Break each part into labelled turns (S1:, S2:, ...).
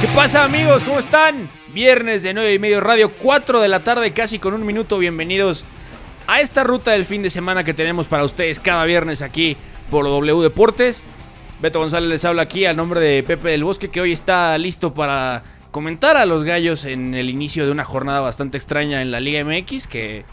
S1: ¿Qué pasa amigos? ¿Cómo están? Viernes de 9 y medio radio, 4 de la tarde, casi con un minuto. Bienvenidos a esta ruta del fin de semana que tenemos para ustedes cada viernes aquí por W Deportes. Beto González les habla aquí a nombre de Pepe del Bosque que hoy está listo para comentar a los gallos en el inicio de una jornada bastante extraña en la Liga MX que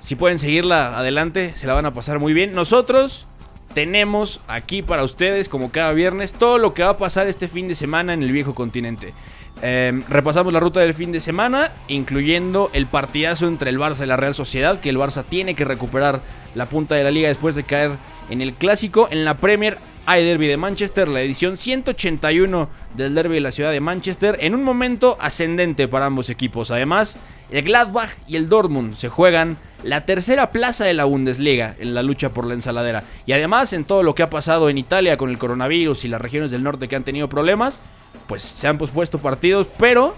S1: si pueden seguirla adelante se la van a pasar muy bien. Nosotros tenemos aquí para ustedes como cada viernes todo lo que va a pasar este fin de semana en el viejo continente. Eh, repasamos la ruta del fin de semana, incluyendo el partidazo entre el Barça y la Real Sociedad, que el Barça tiene que recuperar la punta de la liga después de caer en el clásico. En la Premier hay Derby de Manchester, la edición 181 del Derby de la ciudad de Manchester, en un momento ascendente para ambos equipos. Además, el Gladbach y el Dortmund se juegan la tercera plaza de la Bundesliga en la lucha por la ensaladera. Y además, en todo lo que ha pasado en Italia con el coronavirus y las regiones del norte que han tenido problemas, pues se han pospuesto partidos, pero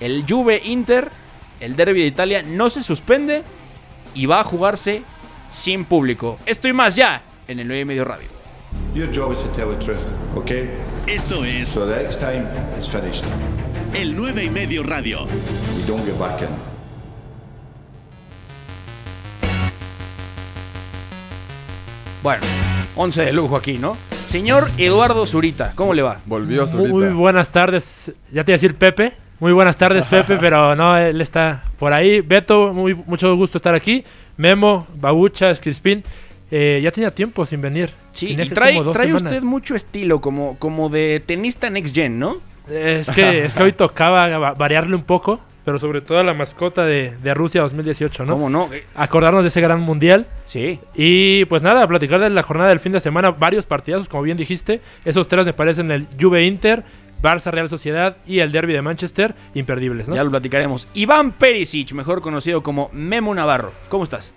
S1: el Juve Inter, el derby de Italia, no se suspende y va a jugarse sin público. Esto y más ya en el 9 y medio radio.
S2: Your job is to tell the truth, okay?
S3: Esto es
S2: So the next time is finished.
S3: el 9 y medio radio.
S2: You don't get back in.
S1: Bueno, 11 de lujo aquí, ¿no? Señor Eduardo Zurita, ¿cómo le va?
S4: Volvió
S5: Muy,
S4: Zurita.
S5: buenas tardes. Ya te iba a decir Pepe. Muy buenas tardes, Pepe, pero no, él está por ahí. Beto, muy, mucho gusto estar aquí. Memo, Babuchas, Crispín. eh, ya tenía tiempo sin venir.
S1: Sí, y trae, usted mucho estilo, como, como de tenista next gen, ¿no?
S5: Es que, es que hoy tocaba va- variarle un poco, pero sobre todo a la mascota de, de Rusia 2018, ¿no?
S1: ¿Cómo no?
S5: Acordarnos de ese gran mundial.
S1: Sí.
S5: Y pues nada, platicar de la jornada del fin de semana, varios partidazos, como bien dijiste. Esos tres me parecen el Juve Inter, Barça Real Sociedad y el Derby de Manchester, imperdibles, ¿no?
S1: Ya lo platicaremos. Iván Perisic, mejor conocido como Memo Navarro. ¿Cómo estás?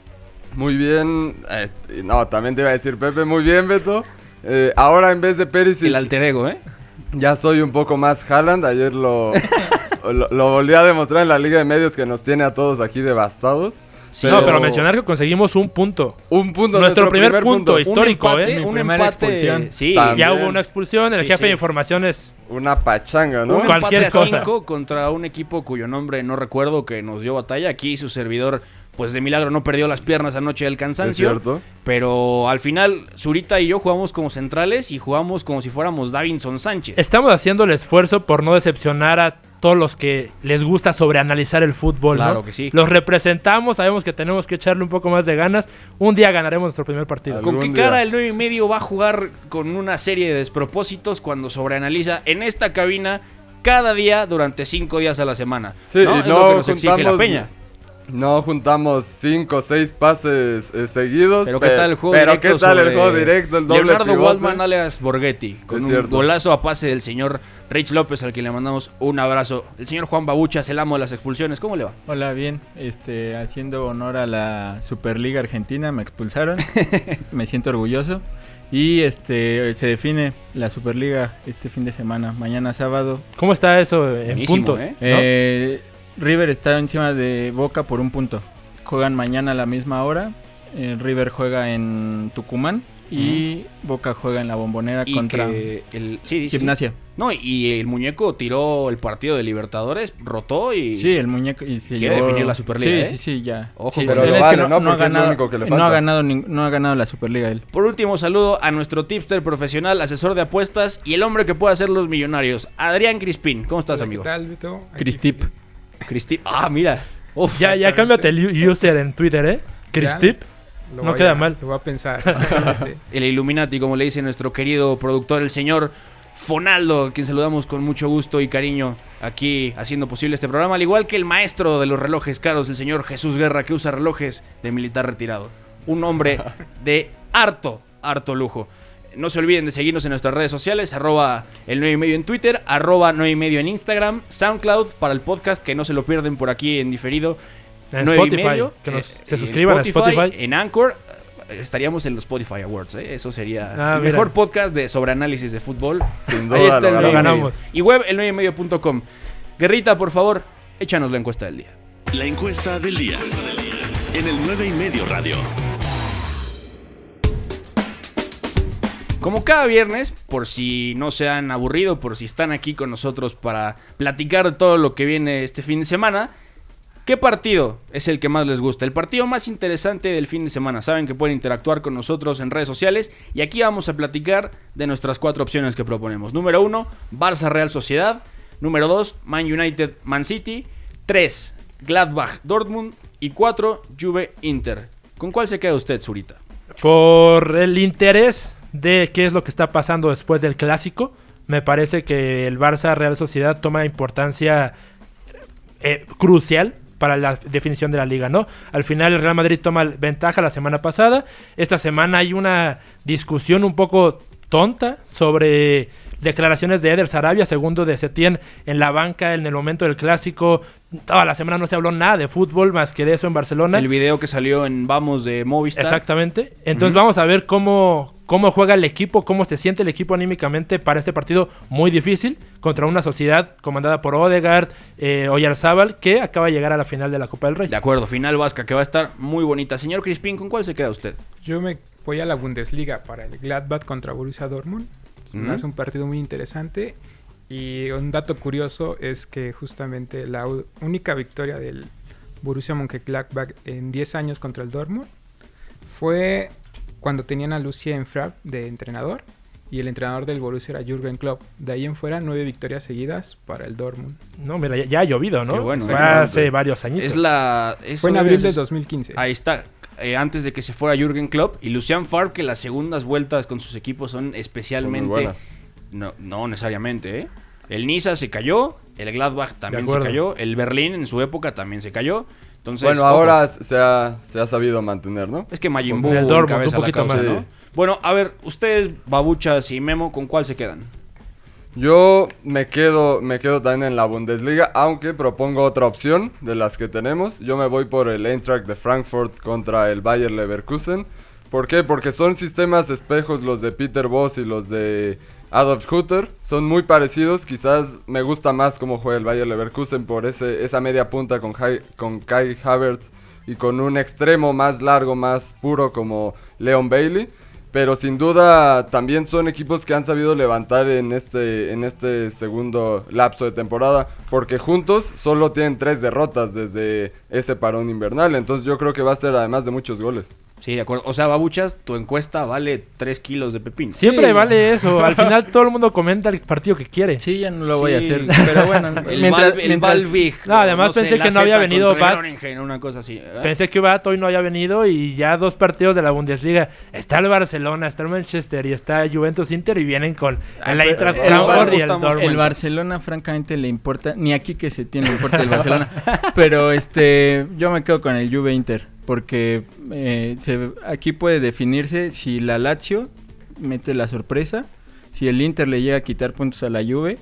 S4: Muy bien. eh, no, también te iba a decir Pepe, muy bien, Beto. Eh, ahora en vez de Perisic,
S1: El alter ego, ¿eh?
S4: ya soy un poco más Haaland. Ayer lo, lo, lo volví a demostrar en la Liga de Medios que nos tiene a todos aquí devastados.
S1: Sí,
S5: no, pero mencionar que conseguimos un punto.
S4: Un punto.
S5: Nuestro primer punto, histórico,
S1: un empate,
S5: ¿eh?
S1: Un
S6: primera
S1: empate,
S6: expulsión.
S1: Sí.
S4: También.
S5: Ya hubo una expulsión, el
S1: Sí,
S5: jefe
S1: sí.
S5: de informaciones.
S4: Una pachanga, ¿no?
S1: Un
S5: Cualquier
S1: empate a
S5: cosa.
S1: cinco contra un equipo cuyo nombre no recuerdo que nos dio batalla. Aquí su servidor, pues de milagro no perdió las piernas anoche del
S4: Es
S1: cansancio.
S4: cierto.
S1: Pero al final, Zurita y yo jugamos como centrales y jugamos como si fuéramos Davinson Sánchez.
S5: Estamos haciendo el esfuerzo por no decepcionar a todos los que les gusta sobreanalizar el fútbol. ¿no?
S1: Claro que sí.
S5: Los representamos, sabemos que tenemos que echarle un poco más de ganas. Un día ganaremos nuestro primer partido.
S1: ¿Con qué
S4: día.
S1: cara el 9 y medio va a jugar con una serie de despropósitos cuando sobreanaliza en esta cabina cada día durante cinco días a la semana?
S4: Sí,
S1: ¿no?
S4: y
S1: Es
S4: no
S1: lo que nos exige la peña.
S4: No juntamos cinco o seis pases eh, seguidos.
S1: Pero qué tal el juego
S4: pero
S1: directo
S4: qué tal el juego directo, el doble
S1: Leonardo
S4: pivote?
S1: Waldman alias Borghetti, con
S4: Es
S1: un
S4: cierto.
S1: golazo a pase del señor Rich López, al que le mandamos un abrazo. El señor Juan Babuchas, el amo de las expulsiones, ¿cómo le va?
S6: Hola, bien. Este, haciendo honor a la Superliga Argentina, me expulsaron. me siento orgulloso. Y este se define la Superliga este fin de semana, mañana sábado.
S5: ¿Cómo está eso en
S1: Buenísimo,
S5: puntos?
S1: ¿eh?
S5: ¿no?
S6: Eh, River está encima de Boca por un punto. Juegan mañana a la misma hora. Eh, River juega en Tucumán y Boca juega en la Bombonera
S1: Y
S6: contra
S1: el, sí, sí, sí.
S6: Gimnasia.
S1: No, y el muñeco tiró el partido de Libertadores, rotó y...
S6: Sí, el muñeco y se
S1: Quiere
S6: llevó-
S1: definir la Superliga,
S6: Sí,
S1: ¿eh?
S6: sí, sí, ya.
S1: Ojo
S6: Sí,
S4: Pero
S6: es que
S4: ¿no?
S6: ha
S4: Porque es lo
S6: ganado,
S4: único que le
S6: no ha
S4: falta.
S6: ganado no ha ganado la Superliga él.
S1: Por último, saludo a nuestro tipster profesional, asesor de apuestas y el hombre que puede hacer los millonarios, Adrián Crispín. ¿Cómo estás, amigo?
S7: ¿Qué tal, Beto? Aquí-
S6: Cristip.
S1: Cristi- Ah, mira. Uf.
S5: Ya, ya cámbiate el user en Twitter, ¿eh? Cristip. No queda mal.
S7: Lo voy a pensar. exactamente.
S1: El Illuminati, como le dice nuestro querido productor, el señor Fonaldo, a quien saludamos con mucho gusto y cariño aquí haciendo posible este programa, al igual que el maestro de los relojes caros, el señor Jesús Guerra, que usa relojes de militar retirado. Un hombre de harto, harto lujo. No se olviden de seguirnos en nuestras redes sociales, arroba el 9 y medio en Twitter, arroba 9 y medio en Instagram, SoundCloud para el podcast, que no se lo pierden por aquí en diferido.
S5: En
S1: 9 y
S5: Spotify,
S1: medio,
S5: que nos-
S1: eh,
S5: se
S1: en
S5: suscriban a Spotify.
S1: En Anchor, eh, estaríamos en los Spotify Awards, ¿eh? eso sería
S5: Ah,
S1: el mejor podcast de sobre análisis de fútbol.
S4: Sin
S1: Ahí
S4: duda
S1: está
S4: lo
S1: el
S5: Lo
S1: 9 y medio.
S5: ganamos.
S1: Y web el 9 y medio.com. Guerrita, por favor, échanos la encuesta del día.
S3: La encuesta del día. En el 9 y medio radio.
S1: Como cada viernes, por si no se han aburrido, por si están aquí con nosotros para platicar de todo lo que viene este fin de semana, ¿qué partido es el que más les gusta? El partido más interesante del fin de semana. Saben que pueden interactuar con nosotros en redes sociales y aquí vamos a platicar de nuestras cuatro opciones que proponemos. Número uno, Barça Real Sociedad. Número dos, Man United Man City. Tres, Gladbach Dortmund. Y cuatro, Juve Inter. ¿Con cuál se queda usted, Zurita?
S5: Por el interés de qué es lo que está pasando después del clásico, me parece que el Barça Real Sociedad toma importancia eh, crucial para la definición de la liga, ¿no? Al final el Real Madrid toma ventaja la semana pasada. Esta semana hay una discusión un poco tonta sobre declaraciones de Eder Sarabia, segundo de Setién en la banca en el momento del clásico. Toda la semana no se habló nada de fútbol más que de eso en Barcelona.
S1: El video que salió en Vamos de Movistar.
S5: Exactamente. Entonces vamos a ver cómo, cómo juega el equipo, cómo se siente el equipo anímicamente para este partido muy difícil contra una sociedad comandada por Odegaard, eh, Oyarzábal, que acaba de llegar a la final de la Copa del Rey.
S1: De acuerdo, final vasca que va a estar muy bonita. Señor Crispín, ¿con cuál se queda usted?
S7: Yo me voy a la Bundesliga para el Gladbach contra Borussia Dortmund. Hace un partido muy interesante. Y un dato curioso es que justamente la única victoria del Borussia Mönchengladbach en 10 años contra el Dortmund fue cuando tenían a Lucien Favre de entrenador y el entrenador del Borussia era Jürgen Klopp. De ahí en fuera, nueve victorias seguidas para el Dortmund.
S5: No, mira, ya, ya ha llovido, ¿no?
S1: Qué bueno,
S5: Fue hace varios añitos.
S1: Es la.
S7: Fue en abril de 2015.
S1: Ahí está. eh, antes de que se fuera Jürgen Klopp y Lucian Favre, que las segundas vueltas con sus equipos son especialmente. no, no necesariamente, ¿eh? El Niza se cayó, el Gladbach también se cayó, el Berlín en su época también se cayó. Entonces,
S4: Bueno,
S1: ojo.
S4: ahora se ha, se ha sabido mantener, ¿no?
S1: Es que Majin Buu
S5: el Dortmund,
S1: encabeza
S5: un
S1: la
S5: poquito
S1: causa,
S4: más.
S1: ¿no?
S4: Sí.
S1: Bueno, a ver, ustedes, Babuchas y Memo, ¿con cuál se quedan?
S4: Yo me quedo, me quedo también en la Bundesliga, aunque propongo otra opción de las que tenemos. Yo me voy por el Eintracht de Frankfurt contra el Bayer Leverkusen. ¿Por qué? Porque son sistemas espejos los de Peter Voss y los de Adolf Hutter. Son muy parecidos. Quizás me gusta más cómo juega el Bayer Leverkusen por ese, esa media punta con, con Kai Havertz y con un extremo más largo, más puro como Leon Bailey. Pero sin duda también son equipos que han sabido levantar en este, en este segundo lapso de temporada. Porque juntos solo tienen tres derrotas desde ese parón invernal. Entonces yo creo que va a ser además de muchos goles.
S1: Sí, de acuerdo. O sea, Babuchas, tu encuesta vale 3 kilos de pepino.
S5: Siempre
S6: Sí.
S5: vale eso. Al final todo el mundo comenta el partido que quiere.
S6: Sí, ya no lo voy a hacer. Pero bueno,
S1: El,
S6: mientras-
S1: Val- el
S6: mientras-
S1: Valvig,
S5: No, además pensé que no había venido Bat-
S1: Groningen, una cosa así.
S5: Pensé que Bato hoy no había venido y ya dos partidos de la Bundesliga. Está el Barcelona, está el Manchester y está Juventus Inter y vienen con el Eintracht Frankfurt y el Dortmund.
S6: El Barcelona, francamente, le importa. Ni aquí que se tiene le importa el Barcelona. pero este, yo me quedo con el Juve Inter. Porque eh, se- aquí puede definirse si la Lazio mete la sorpresa. Si el Inter le llega a quitar puntos a la Juve.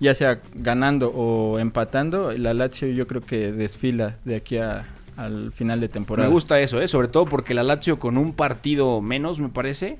S6: Ya sea ganando o empatando. La Lazio yo creo que desfila de aquí a- al final de temporada.
S1: Me gusta eso, ¿eh? sobre todo porque la Lazio con un partido menos, me parece.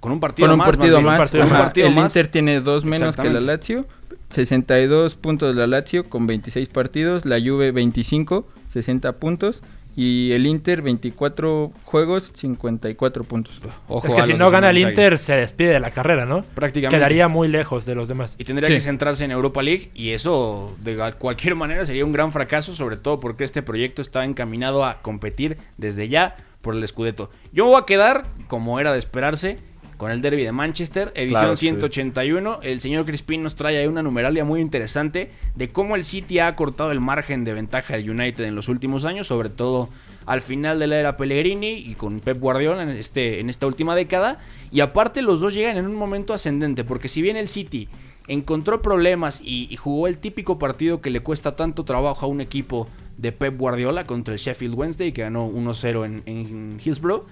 S1: Con un partido
S6: Con un
S1: más.
S6: partido más.
S1: un partido
S6: el
S1: más.
S6: Inter tiene dos menos que la. Lazio. 62 puntos la Lazio con 26 partidos. La Juve 25, 60 puntos. Y el Inter 24 juegos, 54 puntos.
S1: Ojo
S5: es que si no gana el Inter, se despide de la carrera, ¿no?
S1: Prácticamente.
S5: Quedaría muy lejos de los demás.
S1: Y tendría
S6: Sí.
S1: que centrarse en Europa League y eso de cualquier manera sería un gran fracaso, sobre todo porque este proyecto está encaminado a competir desde ya por el Scudetto. Yo me voy a quedar, como era de esperarse, con el Derby de Manchester, edición
S4: Claro, sí.
S1: 181. El señor Crispín nos trae ahí una numeralia muy interesante de cómo el City ha cortado el margen de ventaja del United en los últimos años, sobre todo al final de la era Pellegrini y con Pep Guardiola en, este, en esta última década. Y aparte los dos llegan en un momento ascendente, porque si bien el City encontró problemas y, y jugó el típico partido que le cuesta tanto trabajo a un equipo de Pep Guardiola contra el Sheffield Wednesday, que ganó 1-0 en, en Hillsborough,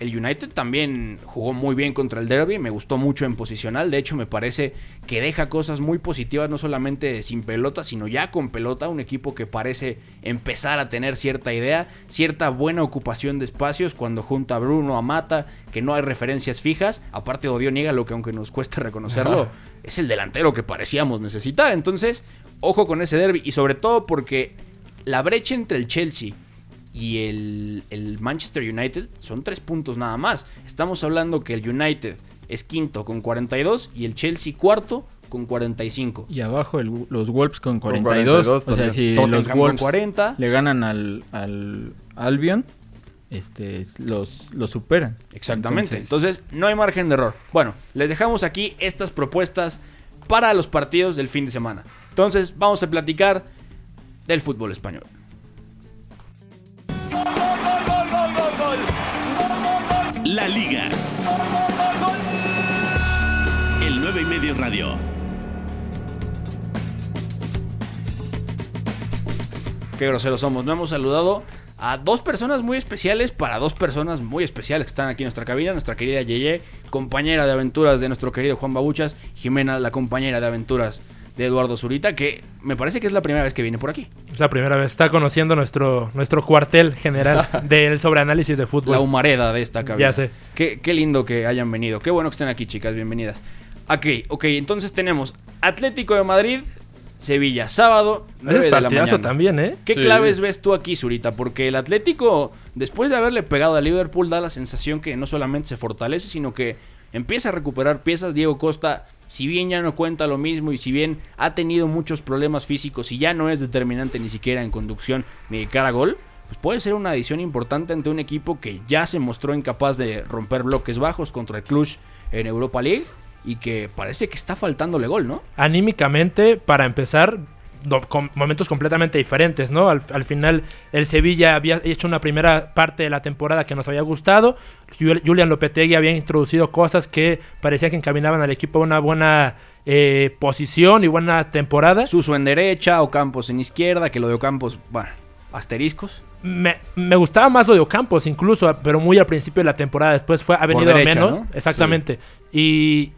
S1: el United también jugó muy bien contra el Derby, me gustó mucho en posicional, de hecho me parece que deja cosas muy positivas, no solamente sin pelota, sino ya con pelota, un equipo que parece empezar a tener cierta idea, cierta buena ocupación de espacios cuando junta a Bruno, a Mata, que no hay referencias fijas, aparte Odio niega lo que aunque nos cueste reconocerlo, es el delantero que parecíamos necesitar, entonces ojo con ese derby y sobre todo porque la brecha entre el Chelsea y el, el, Manchester United son tres puntos nada más. Estamos hablando que el United es quinto con 42 y el Chelsea cuarto con 45.
S6: Y abajo el, los Wolves con 42. Con 42 o sea, si los Wolves 40. le ganan al, al Albion, este, los, los superan.
S1: Exactamente. Entonces, Entonces, no hay margen de error. Bueno, les dejamos aquí estas propuestas para los partidos del fin de semana. Entonces, vamos a platicar del fútbol español.
S3: La Liga. El 9 y medio radio.
S1: Qué groseros somos. No hemos saludado a dos personas muy especiales para dos personas muy especiales que están aquí en nuestra cabina. Nuestra querida Yeye, compañera de aventuras de nuestro querido Juan Babuchas. Jimena, la compañera de aventuras de Eduardo Zurita, que me parece que es la primera vez que viene por aquí.
S5: Es la primera vez. Está conociendo nuestro, nuestro cuartel general del sobreanálisis de fútbol.
S1: La humareda de esta cabina.
S5: Ya sé.
S1: Qué, qué lindo que hayan venido. Qué bueno que estén aquí, chicas. Bienvenidas. Ok, ok. Entonces tenemos Atlético de Madrid, Sevilla, sábado, 9 de la mañana.
S5: también, ¿eh?
S1: ¿Qué claves ves tú aquí, Zurita? Porque el Atlético, después de haberle pegado a Liverpool, da la sensación que no solamente se fortalece, sino que empieza a recuperar piezas. Diego Costa si bien ya no cuenta lo mismo y si bien ha tenido muchos problemas físicos y ya no es determinante ni siquiera en conducción ni de cara a gol, pues puede ser una adición importante ante un equipo que ya se mostró incapaz de romper bloques bajos contra el Cluj en Europa League y que parece que está faltándole gol, ¿no?
S5: Anímicamente, para empezar, con momentos completamente diferentes, ¿no? Al, final el Sevilla había hecho una primera parte de la temporada que nos había gustado, Julian Lopetegui había introducido cosas que parecía que encaminaban al equipo a una buena eh, posición y buena temporada.
S1: Suso en derecha, Ocampos en izquierda, que lo de Ocampos, bueno, asteriscos.
S5: Me, gustaba más lo de Ocampos, incluso, pero muy al principio de la temporada. Después fue, ha venido menos. Exactamente. Y,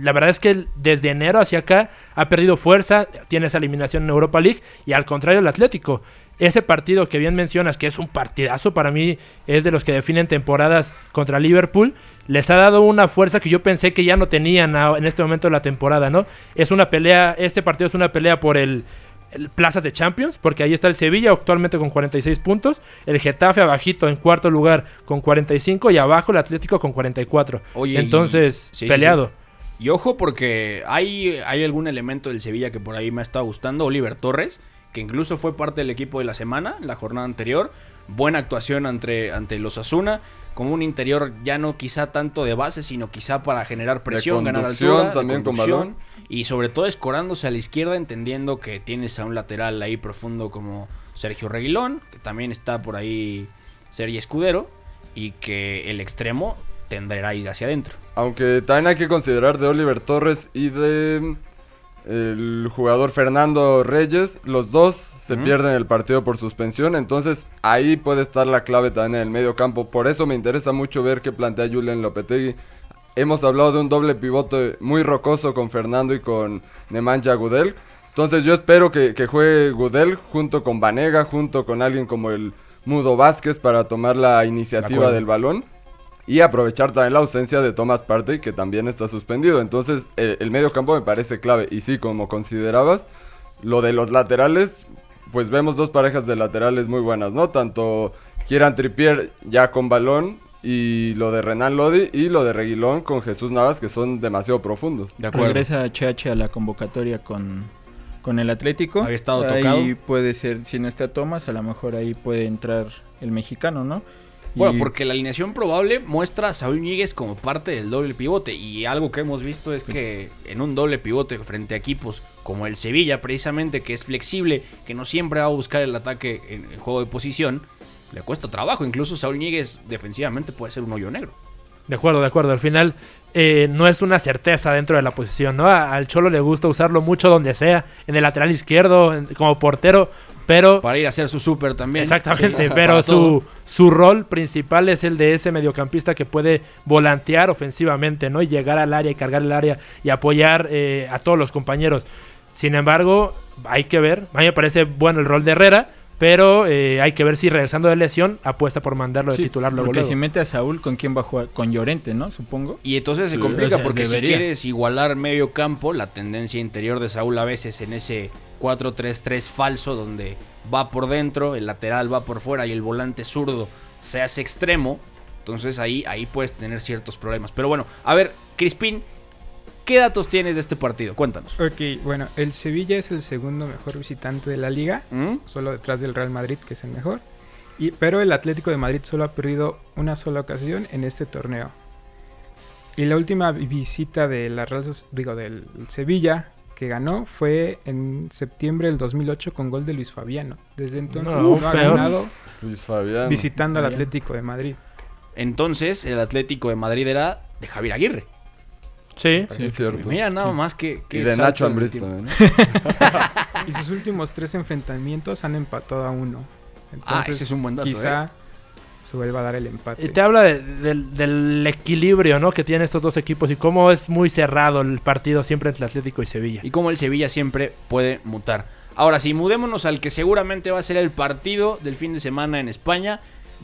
S5: la verdad es que desde enero hacia acá ha perdido fuerza, tiene esa eliminación en Europa League. Y al contrario, el Atlético. Ese partido que bien mencionas, que es un partidazo para mí, es de los que definen temporadas contra Liverpool. Les ha dado una fuerza que yo pensé que ya no tenían en este momento de la temporada, ¿no? Es una pelea, este partido es una pelea por el plazas de Champions, porque ahí está el Sevilla actualmente con 46 puntos, el Getafe abajito en cuarto lugar con 45 y abajo el Atlético con 44. Oye, Entonces, peleado.
S1: Y ojo porque hay, hay algún elemento del Sevilla que por ahí me ha estado gustando, Oliver Torres, que incluso fue parte del equipo de la semana, la jornada anterior, buena actuación ante, ante los Asuna, como un interior ya no quizá tanto de base, sino quizá para generar presión, ganar altura,
S4: también con balón
S1: y sobre todo escorándose a la izquierda, entendiendo que tienes a un lateral ahí profundo como Sergio Reguilón, que también está por ahí Sergio Escudero, y que el extremo tendrá ir hacia adentro.
S4: Aunque también hay que considerar de Oliver Torres y de el jugador Fernando Reyes, los dos se pierden el partido por suspensión, entonces ahí puede estar la clave también en el medio campo. Por eso me interesa mucho ver qué plantea Julian Lopetegui hemos hablado de un doble pivote muy rocoso con Fernando y con Nemanja Gudel. Entonces yo espero que, juegue Gudel junto con Vanega, junto con alguien como el Mudo Vázquez para tomar la iniciativa del balón. Y aprovechar también la ausencia de Thomas Partey, que también está suspendido. Entonces, el, el, medio campo me parece clave. Y sí, como considerabas, lo de los laterales, pues vemos dos parejas de laterales muy buenas, ¿no? Tanto Kieran Trippier ya con balón y lo de Renan Lodi y lo de Reguilón con Jesús Navas que son demasiado profundos.
S6: De acuerdo. Regresa HH a la convocatoria con, con el Atlético.
S1: Había estado
S6: ahí puede ser, si no está Tomás, a lo mejor ahí puede entrar el mexicano, ¿no?
S1: Bueno, porque la alineación probable muestra a Saúl Ñíguez como parte del doble pivote. Y algo que hemos visto es que en un doble pivote frente a equipos como el Sevilla, precisamente, que es flexible, que no siempre va a buscar el ataque en el juego de posición, le cuesta trabajo. Incluso Saúl Ñíguez defensivamente puede ser un hoyo negro.
S5: De acuerdo, de acuerdo. Al final eh, no es una certeza dentro de la posición, ¿no? al Cholo le gusta usarlo mucho donde sea, en el lateral izquierdo, como portero, pero
S1: Para ir a hacer su súper también.
S5: Exactamente,
S1: Sí,
S5: pero su, su rol principal es el de ese mediocampista que puede volantear ofensivamente, ¿no? Y llegar al área y cargar el área y apoyar eh, a todos los compañeros. Sin embargo, hay que ver. A mí me parece bueno el rol de Herrera, pero eh, hay que ver si regresando de lesión apuesta por mandarlo de
S6: Sí,
S5: titular luego.
S6: porque
S5: luego.
S6: si mete a Saúl, ¿con quién va a jugar? Con Llorente, ¿no? Supongo.
S1: Y entonces se complica
S6: o sea,
S1: porque
S6: debería.
S1: si quieres igualar medio campo, la tendencia interior de Saúl a veces en ese 4-3-3 falso donde va por dentro, el lateral va por fuera y el volante zurdo se hace extremo, entonces ahí, ahí puedes tener ciertos problemas. Pero bueno, a ver, Crispín, ¿qué datos tienes de este partido? Cuéntanos.
S7: Ok, bueno, el Sevilla es el segundo mejor visitante de la liga,
S1: ¿Mm?
S7: solo detrás del Real Madrid, que es el mejor. Y, pero el Atlético de Madrid solo ha perdido una sola ocasión en este torneo. Y la última visita de la Real digo, del Sevilla que ganó fue en septiembre del 2008 con gol de Luis Fabiano. Desde entonces
S5: No,
S7: no, ha ganado
S4: Luis
S7: visitando al. Atlético de Madrid.
S1: Entonces el Atlético de Madrid era de Javier Aguirre.
S5: Sí,
S6: Sí,
S4: es cierto.
S1: Mira nada más que... que
S4: Y de Nacho Ambriz también. ¿no?
S7: Y sus últimos tres enfrentamientos han empatado a uno.
S1: Ah, ese es un buen dato.
S7: Quizá
S1: ¿eh?
S7: Se vuelva a dar el empate.
S5: Y te habla de- del, del equilibrio ¿no? que tienen estos dos equipos y cómo es muy cerrado el partido siempre entre Atlético y Sevilla.
S1: Y cómo el Sevilla siempre puede mutar. Ahora sí, mudémonos al que seguramente va a ser el partido del fin de semana en España.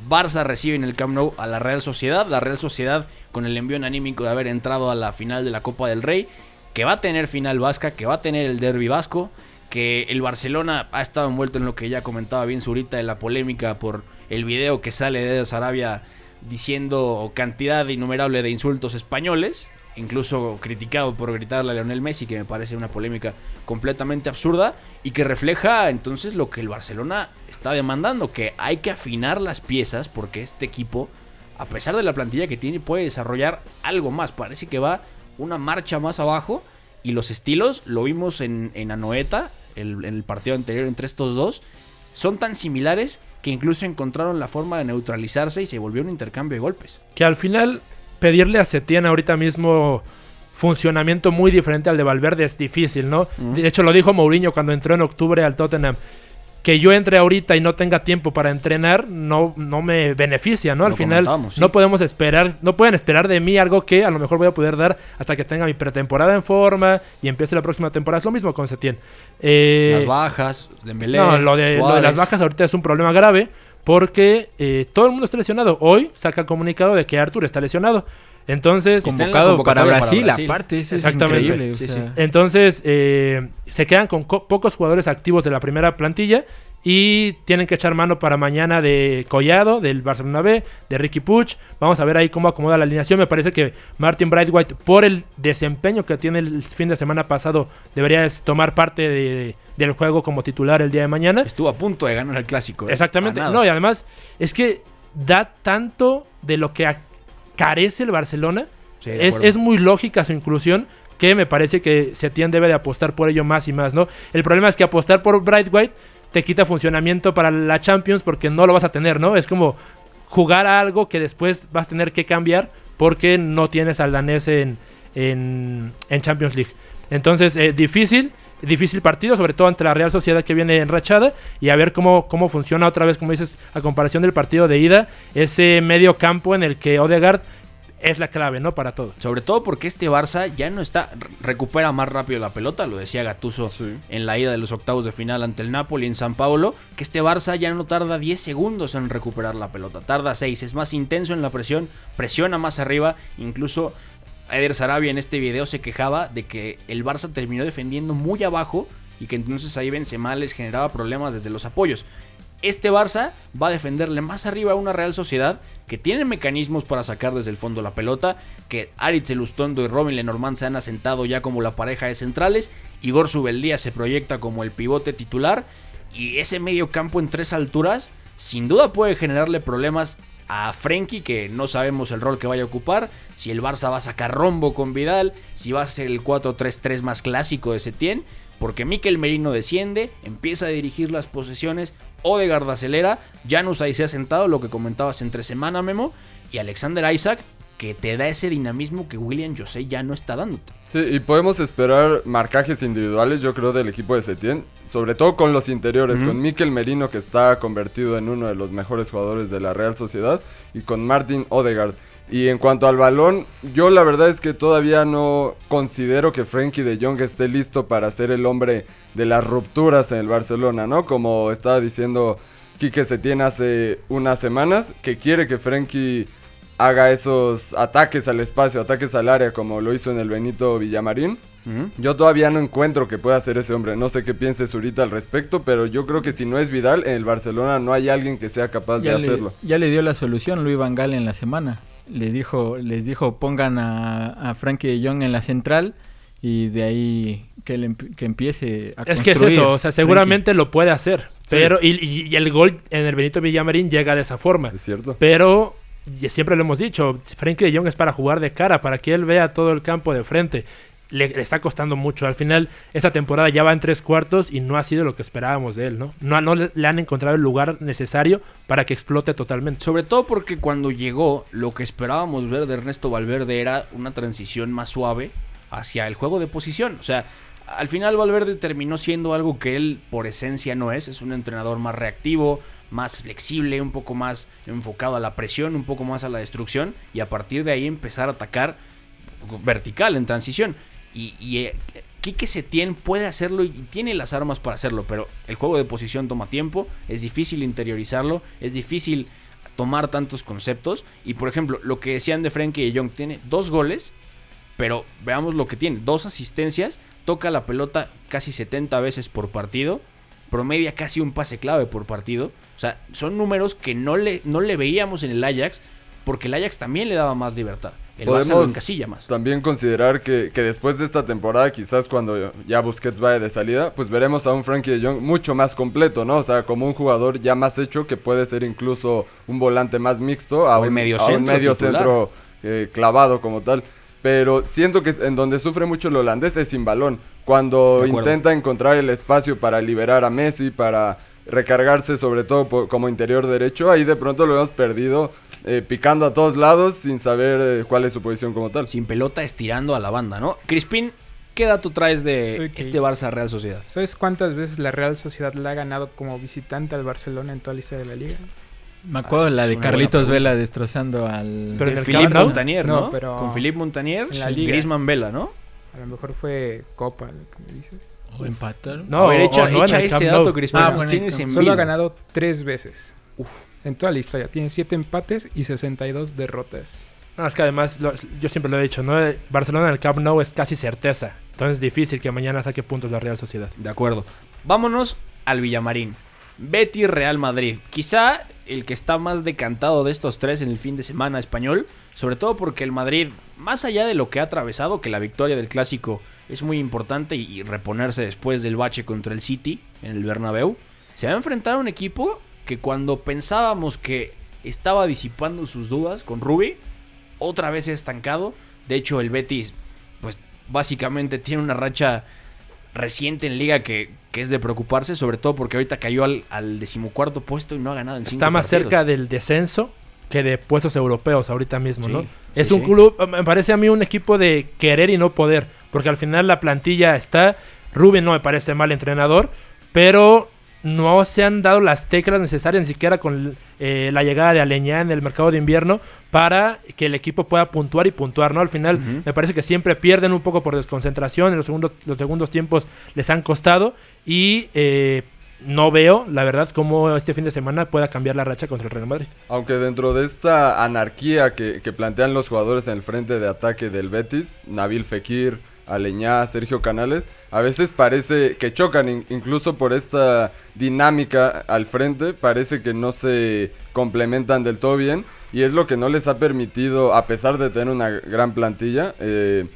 S1: Barça recibe en el Camp Nou a la Real Sociedad. La Real Sociedad con el envío anímico de haber entrado a la final de la Copa del Rey. Que va a tener final vasca, que va a tener el derby vasco. Que el Barcelona ha estado envuelto en lo que ya comentaba bien Zurita de la polémica por el video que sale de Sarabia diciendo cantidad innumerable de insultos españoles, incluso criticado por gritarle a Leonel Messi, que me parece una polémica completamente absurda y que refleja entonces lo que el Barcelona está demandando, que hay que afinar las piezas porque este equipo, a pesar de la plantilla que tiene, puede desarrollar algo más. Parece que va una marcha más abajo y los estilos, lo vimos en, en Anoeta, el- en el partido anterior entre estos dos, son tan similares que incluso encontraron la forma de neutralizarse y se volvió un intercambio de golpes.
S5: Que al final pedirle a Setién ahorita mismo funcionamiento muy diferente al de Valverde es difícil, ¿no? De hecho lo dijo Mourinho cuando entró en octubre al Tottenham. Que yo entre ahorita y no tenga tiempo para entrenar no, no me beneficia, ¿no? Al
S1: Lo
S5: final
S1: sí.
S5: no podemos esperar, no pueden esperar de mí algo que a lo mejor voy a poder dar hasta que tenga mi pretemporada en forma y empiece la próxima temporada. Es lo mismo con Setién. Eh,
S1: las bajas, Dembélé,
S5: no, lo de, lo de las bajas ahorita es un problema grave porque eh, todo el mundo está lesionado. Hoy saca comunicado de que Arthur está lesionado. Entonces,
S6: Convocado para
S1: convocatoria para
S6: Brasil,
S1: Brasil.
S6: aparte. Eso
S5: Exactamente.
S6: es increíble. o
S1: Sí,
S6: sea,
S1: sí.
S5: entonces eh, se quedan con co- pocos jugadores activos de la primera plantilla y tienen que echar mano para mañana de Collado, del Barcelona B, de Ricky Puch. Vamos a ver ahí cómo acomoda la alineación. Me parece que Martin Brightwhite, por el desempeño que tiene el fin de semana pasado, debería tomar parte de- del juego como titular el día de mañana.
S1: Estuvo a punto de ganar el clásico. ¿eh?
S5: Exactamente. No, y además es que da tanto de lo que carece el Barcelona.
S1: Sí,
S5: es, es muy lógica su inclusión que me parece que Setién debe de apostar por ello más y más, ¿no? El problema es que apostar por Bright White te quita funcionamiento para la Champions porque no lo vas a tener, ¿no? Es como jugar a algo que después vas a tener que cambiar porque no tienes al danés en, en, en Champions League. Entonces, eh, difícil, difícil partido, sobre todo ante la Real Sociedad que viene enrachada y a ver cómo, cómo funciona otra vez, como dices, a comparación del partido de ida, ese medio campo en el que Odegaard es la clave, ¿no? Para todo.
S1: Sobre todo porque este Barça ya no está. re- Recupera más rápido la pelota, lo decía Gatuso
S4: Sí.
S1: en la ida de los octavos de final ante el Napoli en San Paulo. Que este Barça ya no tarda 10 segundos en recuperar la pelota, tarda 6. Es más intenso en la presión, presiona más arriba. Incluso Eder Sarabia en este video se quejaba de que el Barça terminó defendiendo muy abajo y que entonces ahí Benzema les generaba problemas desde los apoyos. Este Barça va a defenderle más arriba a una Real Sociedad que tiene mecanismos para sacar desde el fondo la pelota, que Aritz Elustondo y Robin Lenormand se han asentado ya como la pareja de centrales, Igor Subeldía se proyecta como el pivote titular y ese medio campo en tres alturas sin duda puede generarle problemas a Frenkie que no sabemos el rol que vaya a ocupar, si el Barça va a sacar rombo con Vidal, si va a ser el 4-3-3 más clásico de Setién, porque Mikel Merino desciende, empieza a dirigir las posesiones, Odegaard acelera, Janus ahí se ha sentado, lo que comentabas entre semana Memo, y Alexander Isaac que te da ese dinamismo que William José ya no está dándote.
S4: Sí, y podemos esperar marcajes individuales, yo creo, del equipo de Setién, sobre todo con los interiores, con Mikel Merino, que está convertido en uno de los mejores jugadores de la Real Sociedad, y con Martin Odegaard. Y en cuanto al balón, yo la verdad es que todavía no considero que Frenkie de Jong esté listo para ser el hombre de las rupturas en el Barcelona, ¿no? Como estaba diciendo Quique Setién hace unas semanas, que quiere que Frenkie haga esos ataques al espacio, ataques al área, como lo hizo en el Benito Villamarín. Yo todavía no encuentro que pueda ser ese hombre. No sé qué piense Zurita al respecto, pero yo creo que si no es Vidal, en el Barcelona no hay alguien que sea capaz
S6: Ya
S4: de
S6: le,
S4: hacerlo.
S6: ya le dio la solución Luis Van Gaal en la semana. Le dijo, les dijo pongan a, a Frankie de Jong en la central y de ahí que, emp- que empiece a
S5: Es que es eso, o sea, seguramente lo puede hacer. Pero, y, y- y el gol en el Benito Villamarín llega de esa forma.
S4: Es cierto.
S5: Pero, y siempre lo hemos dicho, Frenkie de Jong es para jugar de cara, para que él vea todo el campo de frente. Le, le está costando mucho. Al final, esta temporada ya va en tres cuartos y no ha sido lo que esperábamos de él, ¿no? No, no le, le han encontrado el lugar necesario para que explote totalmente.
S1: Sobre todo porque cuando llegó, lo que esperábamos ver de Ernesto Valverde era una transición más suave hacia el juego de posición. O sea, al final Valverde terminó siendo algo que él por esencia no es. Es un entrenador más reactivo, más flexible, un poco más enfocado a la presión, un poco más a la destrucción. Y a partir de ahí empezar a atacar vertical en transición. Y, y eh, Quique Setién puede hacerlo y tiene las armas para hacerlo, pero el juego de posición toma tiempo, es difícil interiorizarlo, es difícil tomar tantos conceptos. Y por ejemplo, lo que decían de Frenkie de Jong, tiene dos goles, pero veamos lo que tiene, dos asistencias, toca la pelota casi 70 veces por partido, promedia casi un pase clave por partido. O sea, son números que no le, no le veíamos en el Ajax, porque el Ajax también le daba más libertad. El Barça lo
S4: Podemos
S1: encasilla más.
S4: También considerar que, que después de esta temporada, quizás cuando ya Busquets vaya de salida, pues veremos a un Frankie de Jong mucho más completo, ¿no? O sea, como un jugador ya más hecho que puede ser incluso un volante más mixto a
S1: O el
S4: un
S1: mediocentro
S4: a un medio
S1: titular.
S4: centro eh, clavado como tal. Pero siento que en donde sufre mucho el holandés es sin balón. Cuando intenta encontrar el espacio para liberar a Messi, para recargarse sobre todo como interior derecho, ahí de pronto lo hemos perdido eh, picando a todos lados sin saber eh, cuál es su posición como tal.
S1: Sin pelota estirando a la banda, ¿no? Crispín, ¿qué dato traes de este Barça Real Sociedad?
S7: ¿Sabes cuántas veces la Real Sociedad la ha ganado como visitante al Barcelona en toda la historia de la liga?
S6: Me acuerdo
S1: Ah,
S6: la de Carlitos. Vela destrozando al...
S5: Pero
S1: De Philippe. Montanier, ¿no?
S7: No, pero
S1: Con Philippe Montanier y. Griezmann Vela, ¿no?
S7: A lo mejor fue Copa, lo que me dices.
S6: ¿O empataron?
S5: No, o-
S1: echa,
S5: o no
S1: este
S5: Camp
S1: dato. Crispín.
S6: Ah,
S7: Solo ha ganado tres veces. En toda la historia. Tiene siete empates y 62 derrotas.
S5: No, es que además, lo- yo siempre lo he dicho, ¿no? Barcelona en el Camp Nou es casi certeza. Entonces es difícil que mañana saque puntos la Real Sociedad.
S1: De acuerdo. Vámonos al Villamarín. Betty Real Madrid. Quizá el que está más decantado de estos tres en el fin de semana español. Sobre todo porque el Madrid, más allá de lo que ha atravesado, que la victoria del clásico es muy importante y, reponerse después del bache contra el City en el Bernabéu, se va a enfrentar a un equipo que cuando pensábamos que estaba disipando sus dudas con Rubi, otra vez se ha estancado. De hecho, el Betis, pues básicamente tiene una racha reciente en liga que, que es de preocuparse, sobre todo porque ahorita cayó al, al decimocuarto puesto y no ha ganado en cinco
S5: Está más
S1: partidos.
S5: cerca del descenso que de puestos europeos ahorita mismo,
S1: Sí,
S5: ¿no?
S1: sí,
S5: es un
S1: sí.
S5: club, me parece a mí un equipo de querer y no poder, porque al final la plantilla está, Rubén no me parece mal entrenador, pero no se han dado las teclas necesarias ni siquiera con eh, la llegada de Aleñá en el mercado de invierno para que el equipo pueda puntuar y puntuar, ¿no? Al final me parece que siempre pierden un poco por desconcentración, en los segundos, los segundos tiempos les han costado y eh, no veo, la verdad, cómo este fin de semana pueda cambiar la racha contra el Real Madrid.
S4: Aunque dentro de esta anarquía que, que plantean los jugadores en el frente de ataque del Betis, Nabil Fekir, Aleñá, Sergio Canales, a veces parece que chocan, in- incluso por esta dinámica al frente, parece que no se complementan del todo bien y es lo que no les ha permitido, a pesar de tener una gran plantilla, eh,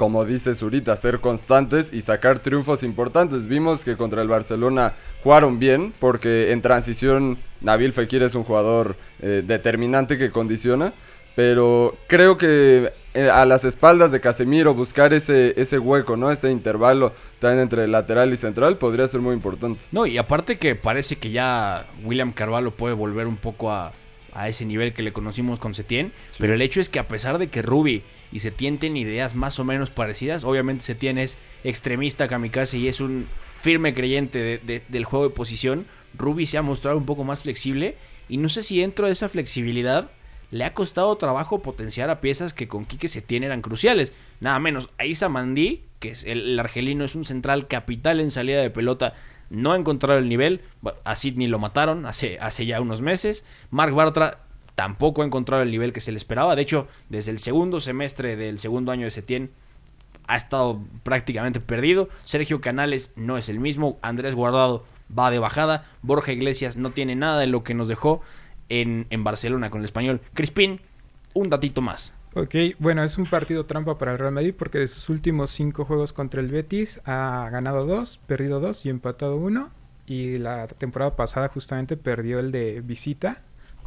S4: como dice Zurita, ser constantes y sacar triunfos importantes. Vimos que contra el Barcelona jugaron bien, porque en transición Nabil Fekir es un jugador eh, determinante que condiciona, pero creo que eh, a las espaldas de Casemiro buscar ese, ese hueco, ¿no? Ese intervalo también entre lateral y central podría ser muy importante.
S1: No, y aparte que parece que ya William Carvalho puede volver un poco a a ese nivel que le conocimos con Setien, pero el hecho es que a pesar de que Ruby y Setien tienen ideas más o menos parecidas, obviamente Setien es extremista kamikaze y es un firme creyente de- de- del juego de posición, Ruby se ha mostrado un poco más flexible y no sé si dentro de esa flexibilidad le ha costado trabajo potenciar a piezas que con Quique Setién eran cruciales. Nada menos, Aisa Mandí, que es el, el argelino, es un central capital en salida de pelota, no ha encontrado el nivel. A Sidney lo mataron hace, hace ya unos meses. Mark Bartra tampoco ha encontrado el nivel que se le esperaba. De hecho, desde el segundo semestre del segundo año de Setién ha estado prácticamente perdido. Sergio Canales no es el mismo. Andrés Guardado va de bajada. Borja Iglesias no tiene nada de lo que nos dejó en, en Barcelona con el español. Crispín, un datito más.
S7: Ok, bueno, es un partido trampa para el Real Madrid porque de sus últimos cinco juegos contra el Betis ha ganado dos, perdido dos y empatado uno. Y la temporada pasada justamente perdió el de visita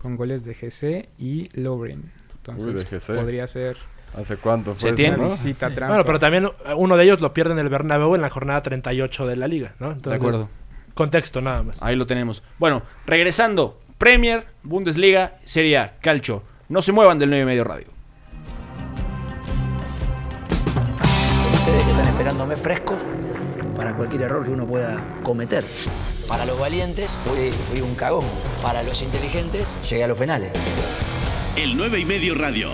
S7: con goles de GC y Lovren. Entonces
S4: de GC.
S7: podría ser
S4: ¿Hace cuánto fue?
S1: Se
S4: eso,
S1: tiene-
S4: no?
S7: visita trampa.
S5: Bueno, pero también eh, uno de ellos lo pierde en el Bernabéu en la jornada 38 de la liga, ¿no?
S1: De
S5: Entonces,
S1: acuerdo.
S5: Contexto nada más.
S1: Ahí lo tenemos. Bueno, regresando. Premier, Bundesliga, Serie A, Calcio. No se muevan del 9 y medio radio.
S8: Esperándome frescos para cualquier error que uno pueda cometer. Para los valientes fui, fui un cagón. Para los inteligentes llegué a los penales.
S3: El 9 y medio radio.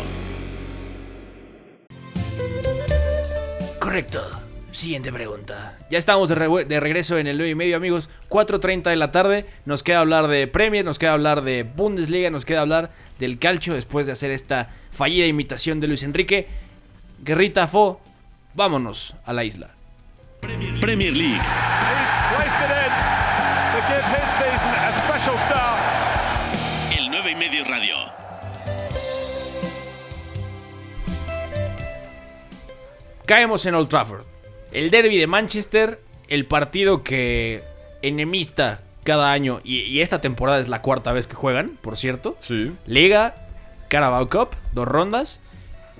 S1: Correcto. Siguiente pregunta. Ya estamos de, re- de regreso en el 9 y medio, amigos. 4.30 de la tarde. Nos queda hablar de Premier, nos queda hablar de Bundesliga, nos queda hablar del calcio después de hacer esta fallida imitación de Luis Enrique. Guerrita Fo, vámonos a la isla.
S3: Premier League. El 9 y medio radio.
S1: Caemos en Old Trafford. El derby de Manchester, el partido que enemista cada año, y, y esta temporada es la cuarta vez que juegan, por cierto.
S4: Sí.
S1: Liga, Carabao Cup, dos rondas,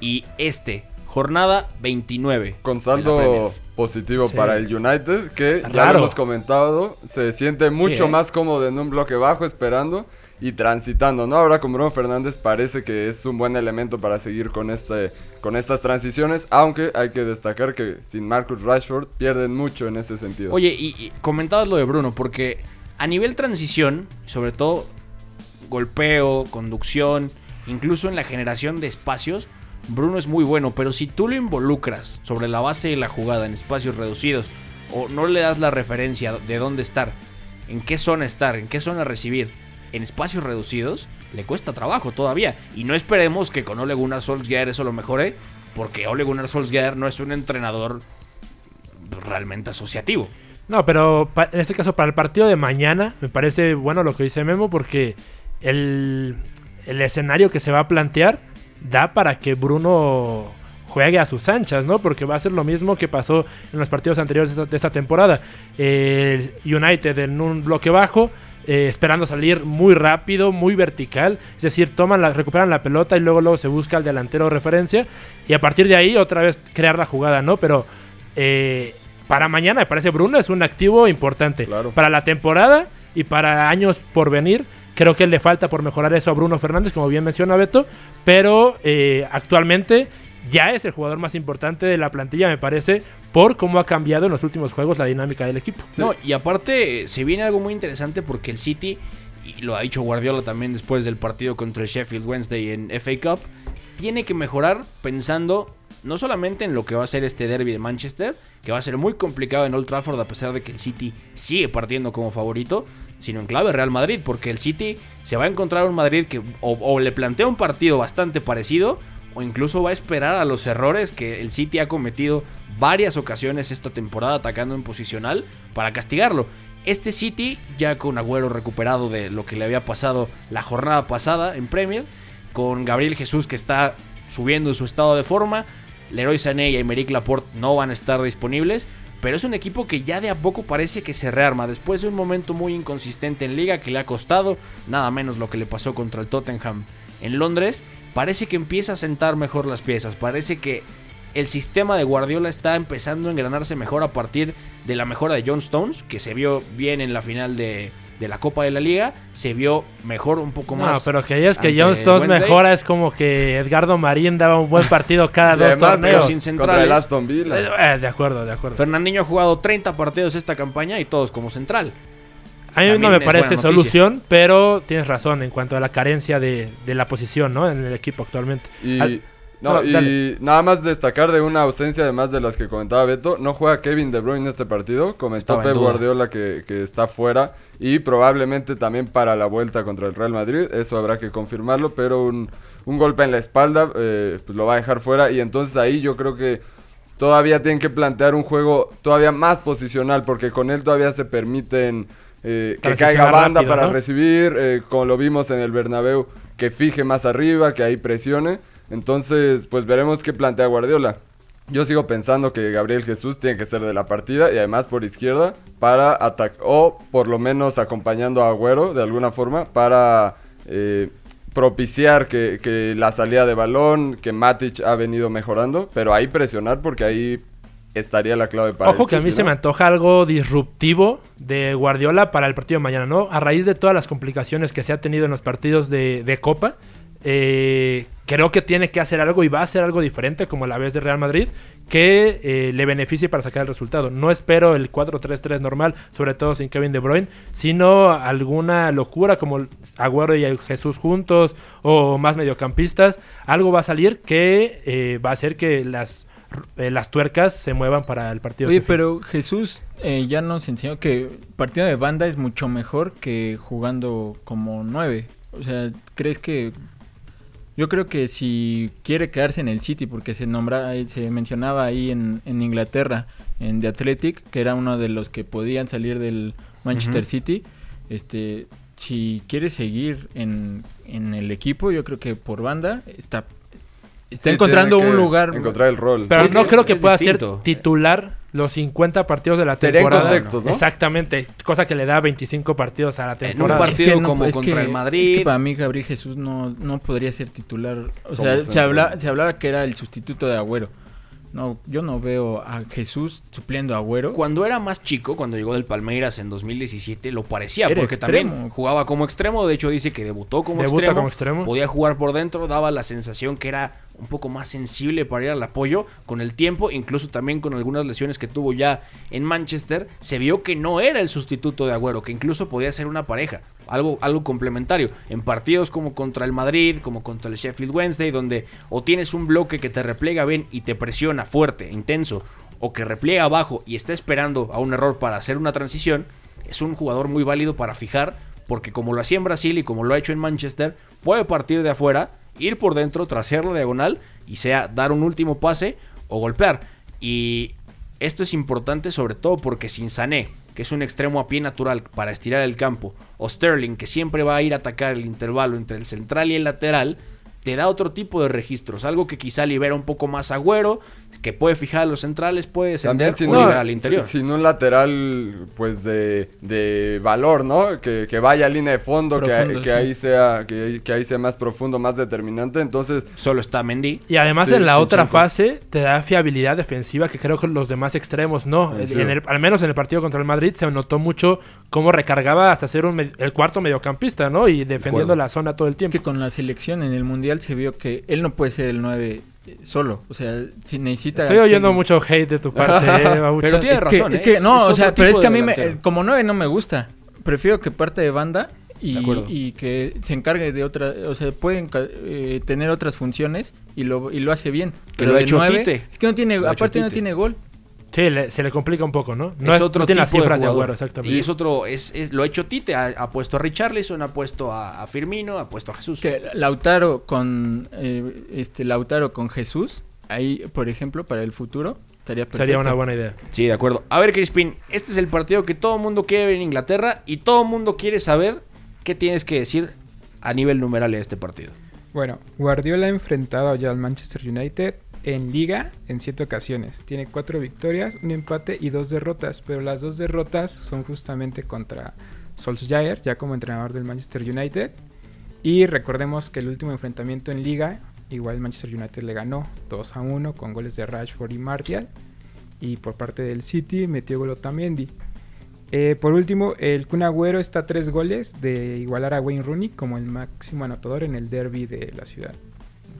S1: y este, jornada 29.
S4: Con saldo positivo
S5: Sí.
S4: para el United, que ya lo hemos comentado, se siente mucho
S1: ¿eh?
S4: más cómodo en un bloque bajo esperando y transitando, ¿no? Ahora con Bruno Fernández parece que es un buen elemento para seguir con este con estas transiciones, aunque hay que destacar que sin Marcus Rashford pierden mucho en ese sentido.
S1: Oye, y, y comentabas lo de Bruno, porque a nivel transición, sobre todo golpeo, conducción, incluso en la generación de espacios, Bruno es muy bueno, pero si tú lo involucras sobre la base de la jugada en espacios reducidos, o no le das la referencia de dónde estar, en qué zona estar, en qué zona recibir, en espacios reducidos, le cuesta trabajo todavía. Y no esperemos que con Ole Gunnar Solskjaer eso lo mejore, porque Ole Gunnar Solskjaer no es un entrenador realmente asociativo.
S5: No, pero en este caso para el partido de mañana me parece bueno lo que dice Memo porque el, el escenario que se va a plantear da para que Bruno juegue a sus anchas, ¿no? Porque va a ser lo mismo que pasó en los partidos anteriores de esta, de esta temporada. El United en un bloque bajo, eh, esperando salir muy rápido, muy vertical, es decir, toman la, recuperan la pelota y luego, luego se busca el delantero de referencia y a partir de ahí otra vez crear la jugada, ¿no? Pero eh, para mañana me parece Bruno es un activo importante.
S4: Claro.
S5: Para la temporada y para años por venir, creo que le falta por mejorar eso a Bruno Fernández, como bien menciona Beto, pero eh, actualmente ya es el jugador más importante de la plantilla, me parece, por cómo ha cambiado en los últimos juegos la dinámica del equipo.
S1: No, y aparte se viene algo muy interesante porque el City, y lo ha dicho Guardiola también después del partido contra el Sheffield Wednesday en FA Cup, tiene que mejorar pensando no solamente en lo que va a ser este derby de Manchester, que va a ser muy complicado en Old Trafford a pesar de que el City sigue partiendo como favorito, sino en clave Real Madrid, porque el City se va a encontrar un Madrid que o, le plantea un partido bastante parecido, o incluso va a esperar a los errores que el City ha cometido varias ocasiones esta temporada atacando en posicional para castigarlo. Este City, ya con Agüero recuperado de lo que le había pasado la jornada pasada en Premier, con Gabriel Jesús que está subiendo su estado de forma, Leroy Sané y Aymeric Laporte no van a estar disponibles, pero es un equipo que ya de a poco parece que se rearma. Después de un momento muy inconsistente en liga que le ha costado, nada menos lo que le pasó contra el Tottenham en Londres, parece que empieza a sentar mejor las piezas, parece que el sistema de Guardiola está empezando a engranarse mejor a partir de la mejora de John Stones, que se vio bien en la final de, de la Copa de la Liga, se vio mejor un poco
S5: No,
S1: más.
S5: pero que digas que Stones
S1: Wednesday.
S5: mejora es como que Edgardo Marín daba un buen partido cada dos
S4: además,
S5: torneos.
S1: sin
S4: contra
S1: centrales.
S4: el Aston Villa.
S5: Eh, eh, de acuerdo, de acuerdo.
S1: Fernandinho ha jugado 30 partidos esta campaña y todos como central.
S5: A mí
S1: También
S5: no me
S1: es
S5: parece solución, pero tienes razón en cuanto a la carencia de, de la posición, ¿no? En el equipo actualmente.
S4: Y,
S5: Al-
S4: no,
S5: no,
S4: y
S5: dale.
S4: nada más destacar de una ausencia, además de las que comentaba Beto, no juega Kevin De Bruyne en este partido. Comentó Pep. Guardiola que, que está fuera y probablemente también para la vuelta contra el Real Madrid. Eso habrá que confirmarlo, pero un, un golpe en la espalda eh, pues lo va a dejar fuera. Y entonces ahí yo creo que todavía tienen que plantear un juego todavía más posicional, porque con él todavía se permiten eh, que caiga banda
S5: rápido,
S4: para
S5: ¿no?
S4: recibir, eh, como lo vimos en el Bernabéu, que fije más arriba, que ahí presione. Entonces, pues veremos qué plantea Guardiola. Yo sigo pensando que Gabriel Jesús tiene que ser de la partida y además por izquierda para atacar, o por lo menos acompañando a Agüero de alguna forma para eh, propiciar que, que la salida de balón, que Matic ha venido mejorando, pero ahí presionar porque ahí estaría la clave para
S5: Ojo que a mí se me antoja algo disruptivo de Guardiola para el partido de mañana, ¿no? A raíz de todas las complicaciones que se ha tenido en los partidos de, de Copa, eh, creo que tiene que hacer algo y va a hacer algo diferente como la vez de Real Madrid que eh, le beneficie para sacar el resultado. No espero el 4-3-3 normal, sobre todo sin Kevin De Bruyne, sino alguna locura como Agüero y Jesús juntos o más mediocampistas. Algo va a salir que eh, va a hacer que las, eh, las tuercas se muevan para el partido.
S6: Oye,
S5: este
S6: pero Jesús ya nos enseñó que partido de banda es mucho mejor que jugando como nueve. O sea, ¿crees que yo creo que si quiere quedarse en el City, porque se nombra, ahí- se mencionaba ahí en, en Inglaterra, en The Athletic, que era uno de los que podían salir del Manchester. City, este, si quiere seguir en, en el equipo, yo creo que por banda está, está
S4: Sí,
S6: encontrando un lugar.
S4: Encontrar el rol.
S5: Pero
S1: Es-
S5: no
S1: es-
S5: creo que pueda
S1: distinto.
S5: ser titular los 50 partidos de la
S4: Sería en
S5: temporada.
S4: contextos, ¿no?
S5: Exactamente, cosa que le da 25 partidos a la
S1: un
S5: temporada.
S1: partido como contra el Madrid.
S6: Es que para mí Gabriel Jesús no, no podría ser titular. O sea, se,
S4: centro.
S6: habla, se hablaba que era el sustituto de Agüero. No, yo no veo a Jesús supliendo a Agüero.
S1: Cuando era más chico, cuando llegó del Palmeiras en 2017, lo parecía,
S6: Era
S1: porque
S6: extremo.
S1: también jugaba como extremo. De hecho, dice que debutó como,
S5: Debuta
S1: extremo,
S5: como extremo.
S1: Podía jugar por dentro, daba la sensación que era un poco más sensible para ir al apoyo. Con el tiempo, incluso también con algunas lesiones que tuvo ya en Manchester, se vio que no era el sustituto de Agüero, que incluso podía ser una pareja. Algo, algo complementario. En partidos como contra el Madrid, como contra el Sheffield Wednesday, donde o tienes un bloque que te replega bien y te presiona fuerte, intenso, o que repliega abajo y está esperando a un error para hacer una transición, es un jugador muy válido para fijar, porque como lo hacía en Brasil y como lo ha hecho en Manchester, puede partir de afuera, ir por dentro, trasear la diagonal y sea dar un último pase o golpear. Y esto es importante sobre todo porque sin Sané, que es un extremo a pie natural para estirar el campo, o Sterling, que siempre va a ir a atacar el intervalo entre el central y el lateral, te da otro tipo de registros, algo que quizá libera un poco más Agüero, que puede fijar a los centrales, puede
S4: También
S1: descender
S4: sin,
S1: o
S4: un-
S1: liberar al interior.
S4: si- sin un lateral pues de, de valor, ¿no? Que, que vaya a línea de fondo, que,
S6: Profundo,
S4: que
S6: sí.
S4: ahí sea que, que ahí sea más profundo, más determinante. Entonces,
S1: Solo está Mendy.
S5: Y además
S4: Sí,
S5: en la otra
S4: chico.
S5: fase te da fiabilidad defensiva que creo que los demás extremos no.
S4: Sí,
S5: En
S4: sí.
S5: el- al menos en el partido contra el Madrid se notó mucho cómo recargaba hasta ser un el cuarto mediocampista, ¿no? Y defendiendo la zona todo el
S6: Es
S5: tiempo.
S6: que con la selección en el Mundial se vio que él no puede ser el 9 eh, solo. O sea, si necesita...
S5: Estoy oyendo
S6: que-
S5: mucho hate de tu parte, eh.
S1: Pero tiene
S6: es que,
S1: razón,
S6: es
S1: ¿eh?
S6: que
S1: Es-
S6: no,
S1: es
S6: o sea, pero es que a mí me- como 9 no me gusta. Prefiero que parte de banda y,
S1: De acuerdo.
S6: y que se encargue de otra, o sea, puede enca- eh, tener otras funciones y lo, y lo hace bien. Pero de
S1: hecho Tite.
S6: Es que no tiene,
S1: Lo
S6: aparte no tiene gol.
S5: Sí, le- se le complica un poco, ¿no? No,
S1: es
S5: es,
S1: otro
S5: no tiene las cifras de. Agüero, exactamente.
S1: Y es otro, es, es- lo ha hecho Tite, ha, ha puesto a Richarlison, ha puesto a, a Firmino, ha puesto a Jesús.
S6: Que Lautaro con eh, este Lautaro con Jesús, ahí, por ejemplo, para el futuro estaría perfecto.
S5: Sería una buena idea.
S1: Sí, de acuerdo. A ver, Crispin, este es el partido que todo el mundo quiere ver en Inglaterra y todo el mundo quiere saber qué tienes que decir a nivel numeral de este partido.
S7: Bueno, Guardiola ha enfrentado ya al Manchester United en liga en siete ocasiones. Tiene cuatro victorias, un empate y dos derrotas, pero las dos derrotas son justamente contra Solskjaer, ya como entrenador del Manchester United. Y recordemos que el último enfrentamiento en liga, igual Manchester United le ganó 2 a 1 con goles de Rashford y Martial. Y por parte del City metió gol Otamendi. Eh, por último, el Kun Agüero está a tres goles de igualar a Wayne Rooney como el máximo anotador en el derby de la ciudad.